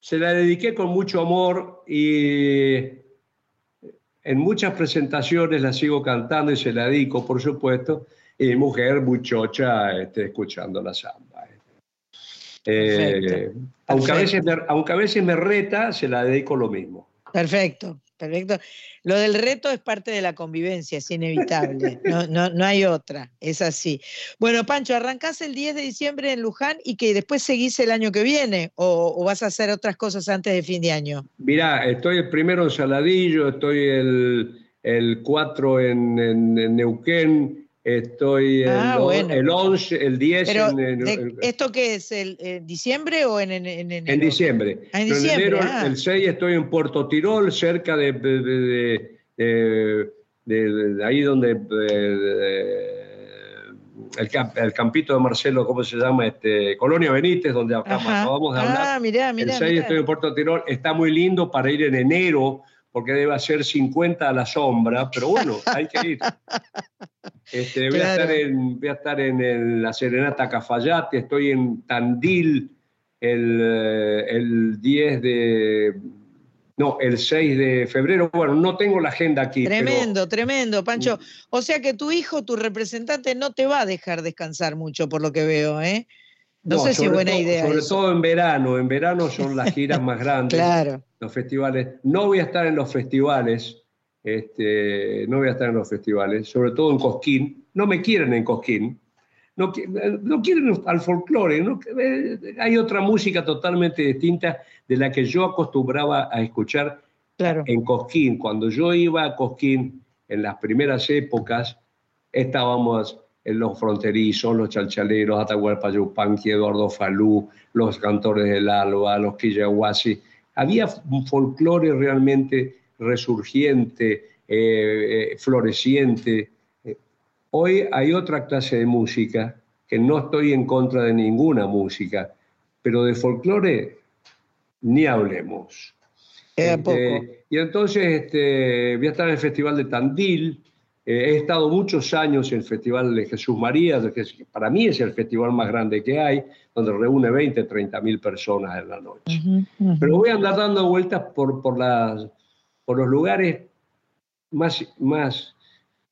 Se la dediqué con mucho amor y en muchas presentaciones la sigo cantando y se la dedico, por supuesto, y mujer muy chocha este, escuchando la samba. Eh, Perfecto, aunque, a veces me, aunque a veces me reta, se la dedico lo mismo. Perfecto, perfecto. Lo del reto es parte de la convivencia, es inevitable. No, no, no hay otra, es así. Bueno, Pancho, arrancás el 10 de diciembre en Luján y que después seguís el año que viene o, o vas a hacer otras cosas antes de fin de año. Mirá, estoy el primero en Saladillo, estoy el, el 4 en, en- en Neuquén, estoy el, Ah, bueno. el 11, el 10 Pero, en, en- de- en- ¿esto qué es? ¿El, en diciembre o en, en, en enero? en. Ah, en Pero diciembre, enero, ah. el 6 estoy en Puerto Tirol, cerca de, de- de- ahí donde... de- de- el, camp- el campito de Marcelo, ¿cómo se llama? Este, Colonia Benítez, donde acabamos, Ajá. acabamos de hablar. Ah, mirá, El mirá. 6 mirá. estoy en Puerto Tirol, está muy lindo para ir en enero, porque debe ser 50 a la sombra, pero bueno, hay que ir. Este, voy, a estar en, voy a estar en el- la Serenata Cafayate, estoy en Tandil el, eh, el 10 de... No, el 6 de febrero. Bueno, no tengo la agenda aquí. pero- Tremendo, tremendo, Pancho. O sea que tu hijo, tu representante, no te va a dejar descansar mucho, por lo que veo, ¿eh? No, sé si es buena todo- idea. Sobre eso. todo en verano. En verano son las giras más grandes. Claro. Los festivales. No voy a estar en los festivales. Este, no voy a estar en los festivales. Sobre todo en Cosquín. No me quieren en Cosquín. No, no quieren al folclore. no- eh, hay otra música totalmente distinta de la que yo acostumbraba a escuchar Claro. en Cosquín. Cuando yo iba a Cosquín en las primeras épocas, estábamos en los fronterizos, los chalchaleros, Atahualpa Yupanqui, Eduardo Falú, los cantores del Alba, los Quillahuasi. Había un folclore realmente resurgiente, eh, eh, floreciente. Eh, Hoy hay otra clase de música, que no estoy en contra de ninguna música, pero de folclore ni hablemos. Queda Este, poco. y entonces este, voy a estar en el Festival de Tandil. Eh, he estado muchos años en el Festival de Jesús María, que para mí es el festival más grande que hay, donde reúne 20, 30 mil personas en la noche. Pero voy a andar dando vueltas por, por, las, por los lugares más, más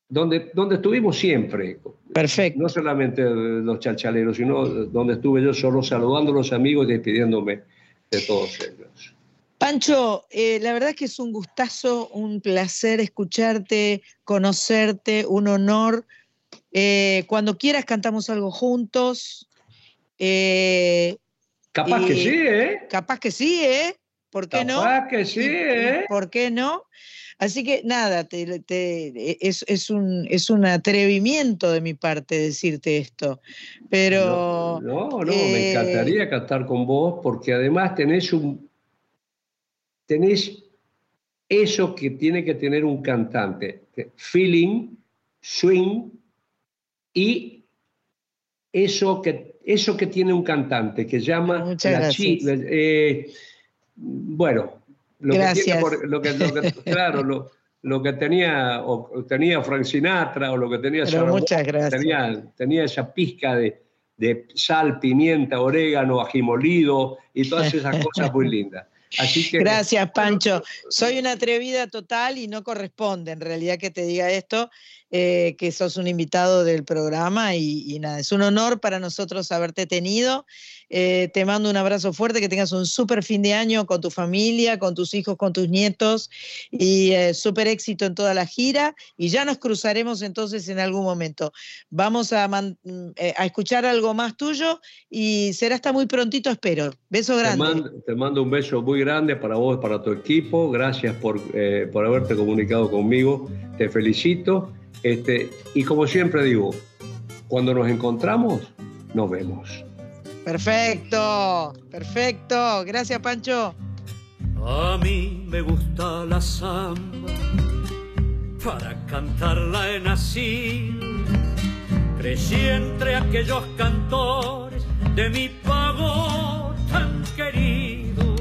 donde, donde estuvimos siempre. Perfecto. No solamente los chalchaleros, sino donde estuve yo solo saludando a los amigos y despidiéndome de todos ellos. Pancho, eh, la verdad es que es un gustazo, un placer escucharte, conocerte, un honor. Eh, cuando quieras cantamos algo juntos. Eh, Capaz que sí, ¿eh? Capaz que sí, ¿eh? ¿Por qué no? Capaz que sí, ¿eh? ¿Por qué no? Así que nada, te- te- es, es un, es un atrevimiento de mi parte decirte esto. Pero No, no, me eh, encantaría cantar con vos porque además tenés un tenés eso que tiene que tener un cantante, feeling, swing y eso que, eso que tiene un cantante que llama Muchas la gracias. chi- eh, bueno, lo que Gracias. tiene por- lo que- lo que- claro, lo, lo que tenía, o, tenía Frank Sinatra o lo que tenía Pero Sarah muchas gracias. Tenía, tenía esa pizca de, de sal, pimienta, orégano, ají molido y todas esas cosas muy lindas. Así que Gracias, Pancho. Soy una atrevida total y no corresponde en realidad que te diga esto, eh, que sos un invitado del programa y, y nada, es un honor para nosotros haberte tenido. Eh, te mando un abrazo fuerte, que tengas un súper fin de año con tu familia, con tus hijos, con tus nietos y eh, súper éxito en toda la gira y ya nos cruzaremos entonces en algún momento. Vamos a, mm, eh, a escuchar algo más tuyo y será hasta muy prontito, espero. Beso Te grande. mando, te mando un beso muy grande para vos, para tu equipo. Gracias por, eh, por haberte comunicado conmigo. Te felicito. Este, y como siempre digo, cuando nos encontramos, nos vemos. Perfecto, perfecto. Gracias, Pancho. A mí me gusta la samba, para cantarla he nacido. Crecí entre aquellos cantores de mi pago tan querido.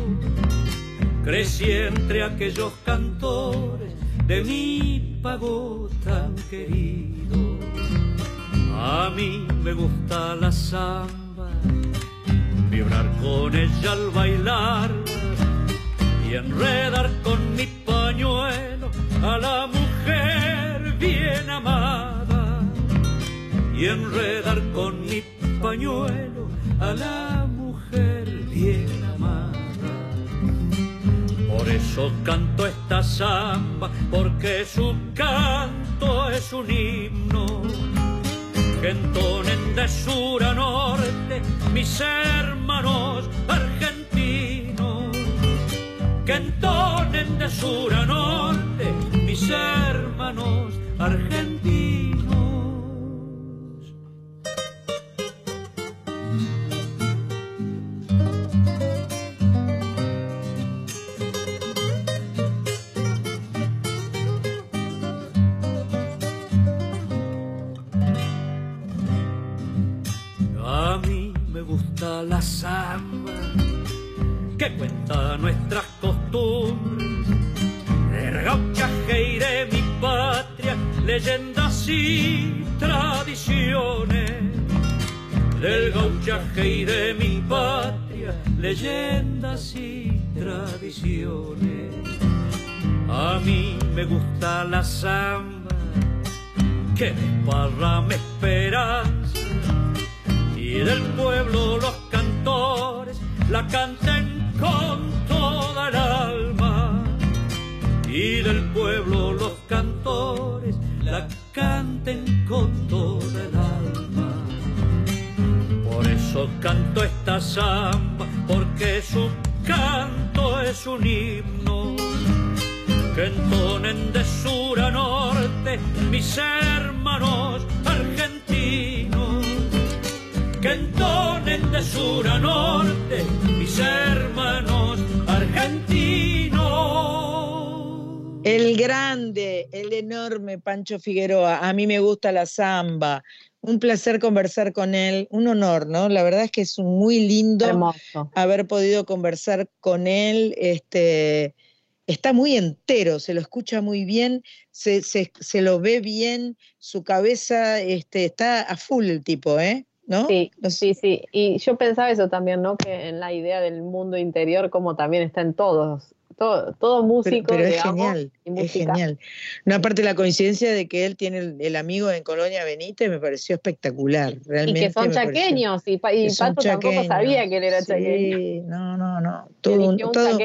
Crecí entre aquellos cantores de mi pago tan querido. A mí me gusta la samba, vibrar con ella al bailar y enredar con mi pañuelo a la mujer bien amada y enredar con mi pañuelo a la mujer eso canto esta samba, porque su canto es un himno que entonen de sur a norte mis hermanos argentinos que entonen de sur a norte mis hermanos argentinos. Y de mi patria, leyendas y tradiciones. A mí me gusta la samba que desparrame esperanza. Y del pueblo los cantores la canten con toda el alma. Y del pueblo los cantores la canten con toda el alma eso canto esta samba porque su canto es un himno que entonen de sur a norte mis hermanos argentinos que entonen de sur a norte mis hermanos argentinos. El grande, el enorme Pancho Figueroa. A mí me gusta la samba. Un placer conversar con él, un honor, ¿no? La verdad es que es muy lindo Hermoso. haber podido conversar con él. Este, está muy entero, se lo escucha muy bien, se, se- se lo ve bien, su cabeza este, está a full el tipo, ¿eh? ¿No? Sí, sí, sí. Y yo pensaba eso también, ¿no? Que en la idea del mundo interior, como también está en todos, todo, todo Pero, músico, pero es digamos, genial, y es genial. No, aparte la coincidencia de que él tiene el, el amigo en Colonia Benítez me pareció espectacular, Y realmente. que son pareció- chaqueños, y, Pa- y Pato tampoco sabía que él era sí, chaqueño. No, no, no. Todo, un- todo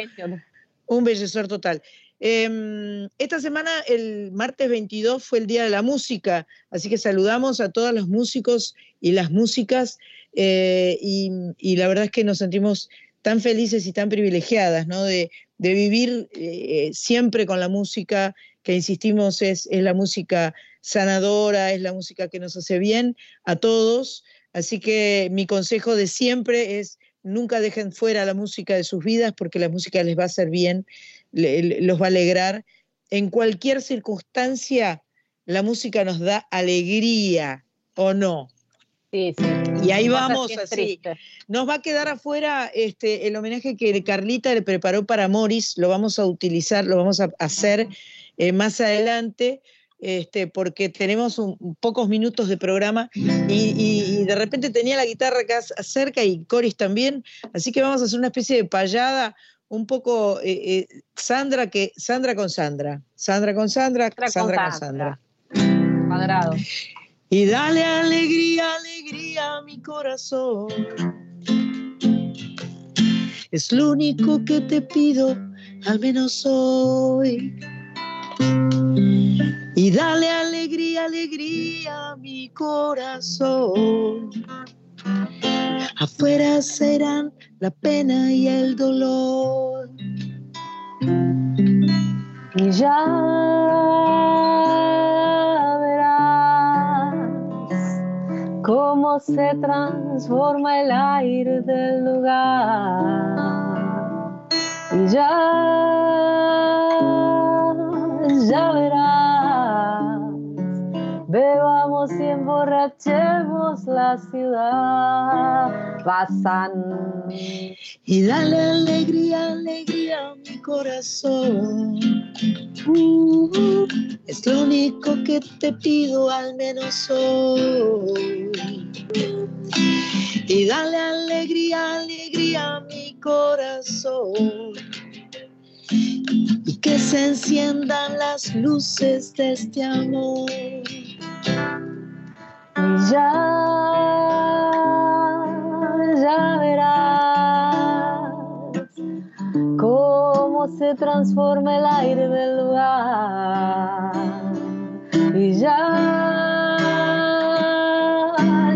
un bellezor total. Em, esta semana, el martes 22, fue el Día de la Música, así que saludamos a todos los músicos y las músicas, eh, y, y la verdad es que nos sentimos tan felices y tan privilegiadas, ¿no? De, de vivir eh, siempre con la música, que insistimos es, es la música sanadora, es la música que nos hace bien a todos. Así que mi consejo de siempre es nunca dejen fuera la música de sus vidas porque la música les va a hacer bien los va a alegrar. En cualquier circunstancia, la música nos da alegría, ¿o no? Sí, sí. Y ahí vamos así. Nos va a quedar afuera este, el homenaje que Carlita le preparó para Morris, lo vamos a utilizar, lo vamos a hacer eh, más adelante. Este, porque tenemos pocos minutos de programa y, de repente tenía la guitarra acá cerca y Coris también, así que vamos a hacer una especie de payada un poco eh, eh, Sandra que Sandra con Sandra, Sandra con Sandra, Sandra, con Sandra. Cuadrado. Y dale alegría, alegría a mi corazón. Es lo único que te pido, al menos hoy. Y dale alegría, alegría a mi corazón. Afuera serán la pena y el dolor. Y ya cómo se transforma el aire del lugar. Y ya, ya verás Bebamos y emborrachemos la ciudad. Pasan. Y dale alegría, alegría a mi corazón. Uh, es lo único que te pido, al menos hoy. Y dale alegría, alegría a mi corazón y que se enciendan las luces de este amor. Y ya, ya verás cómo se transforma el aire del lugar. Y ya,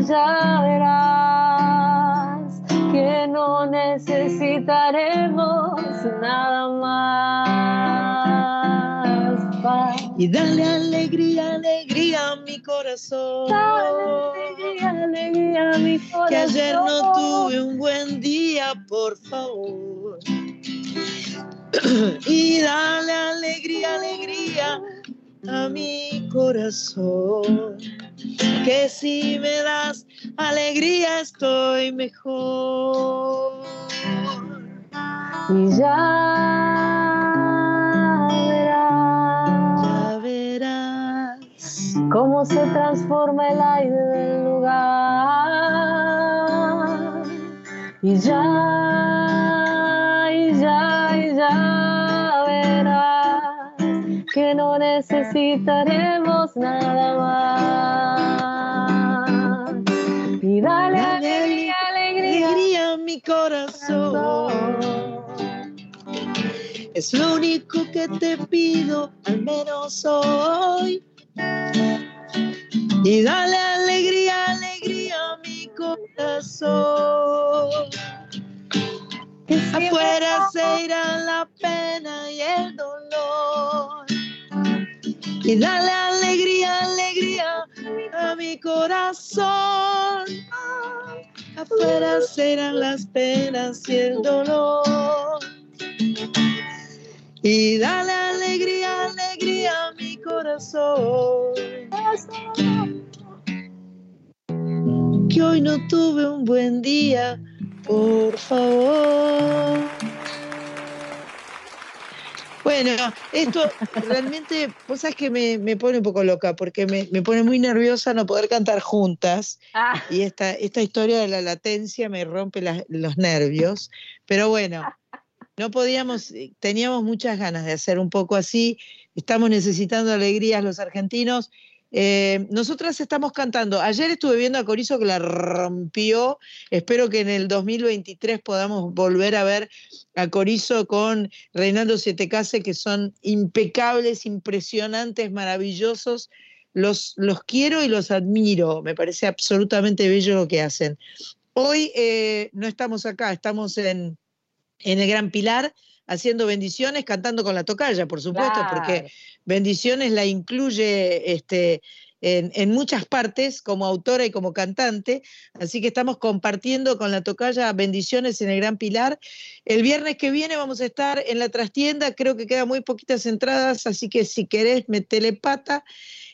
ya verás que no necesitaremos nada más. Y dale alegría, alegría a mi corazón. Dale alegría, alegría a mi corazón. Que ayer no tuve un buen día, por favor. y dale alegría, alegría a mi corazón. Que si me das alegría estoy mejor. Y ya cómo se transforma el aire del lugar. Y ya, y ya, y ya verás que no necesitaremos nada más. Y dale, alegría, alegría, alegría a mi corazón. Es lo único que te pido, al menos hoy y dale alegría, alegría a mi corazón. Que afuera se irá la pena y el dolor. Y dale alegría, alegría a mi corazón. Afuera se irán las penas y el dolor. Y dale alegría, alegría Que hoy no tuve un buen día, por favor. Bueno, esto realmente, vos sabés que me, pone un poco loca, porque me, pone muy nerviosa no poder cantar juntas. Ah. Y esta, esta historia de la latencia me rompe los nervios. Pero bueno, no podíamos, eh, teníamos muchas ganas de hacer un poco así, estamos necesitando alegrías los argentinos. Eh, nosotras estamos cantando, ayer estuve viendo a Corizo que la rompió, espero que en el 2023 podamos volver a ver a Corizo con Reinaldo Sietecase, que son impecables, impresionantes, maravillosos. Los, los quiero y los admiro, me parece absolutamente bello lo que hacen. Hoy eh, no estamos acá, estamos en, en el Gran Pilar haciendo bendiciones, cantando con la tocaya, por supuesto, porque bendiciones la incluye este, en, muchas partes como autora y como cantante, así que estamos compartiendo con la tocaya Bendiciones en el Gran Pilar. El viernes que viene vamos a estar en la trastienda, creo que quedan muy poquitas entradas, así que si querés, metele pata.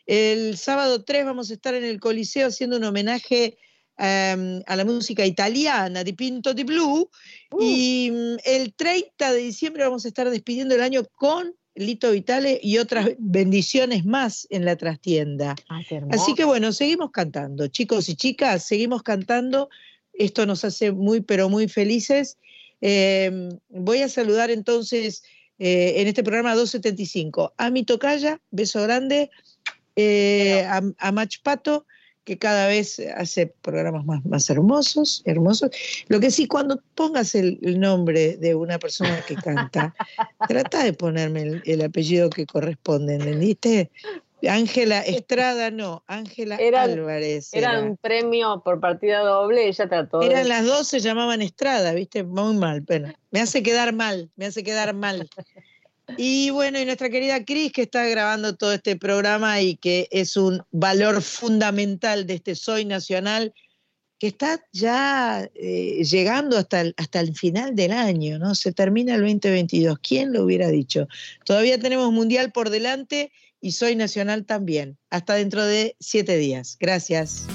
El sábado 3 vamos a estar en el Coliseo haciendo un homenaje em, a la música italiana de Pinto di Blue. Uh. Y mm, el 30 de diciembre vamos a estar despidiendo el año con Lito Vitale y otras bendiciones más en la trastienda. Ah, Así que bueno, seguimos cantando, chicos y chicas, seguimos cantando. Esto nos hace muy, pero muy felices. Eh, voy a saludar entonces eh, en este programa 275 a mi tocaya, beso grande, eh, a, a Machpato, que cada vez hace programas más, más hermosos, hermosos. Lo que sí, cuando pongas el, nombre de una persona que canta, trata de ponerme el, apellido que corresponde, ¿entendiste? Ángela Estrada, no, Ángela Álvarez. Era, un premio por partida doble, ella trató. Eran las dos, se llamaban Estrada, ¿viste? Muy mal, pero me hace quedar mal, me hace quedar mal. Y bueno, y nuestra querida Cris, que está grabando todo este programa y que es un valor fundamental de este Soy Nacional, que está ya eh, llegando hasta el, hasta el final del año, ¿no? Se termina el 2022. ¿Quién lo hubiera dicho? Todavía tenemos Mundial por delante y Soy Nacional también. Hasta dentro de siete días. Gracias.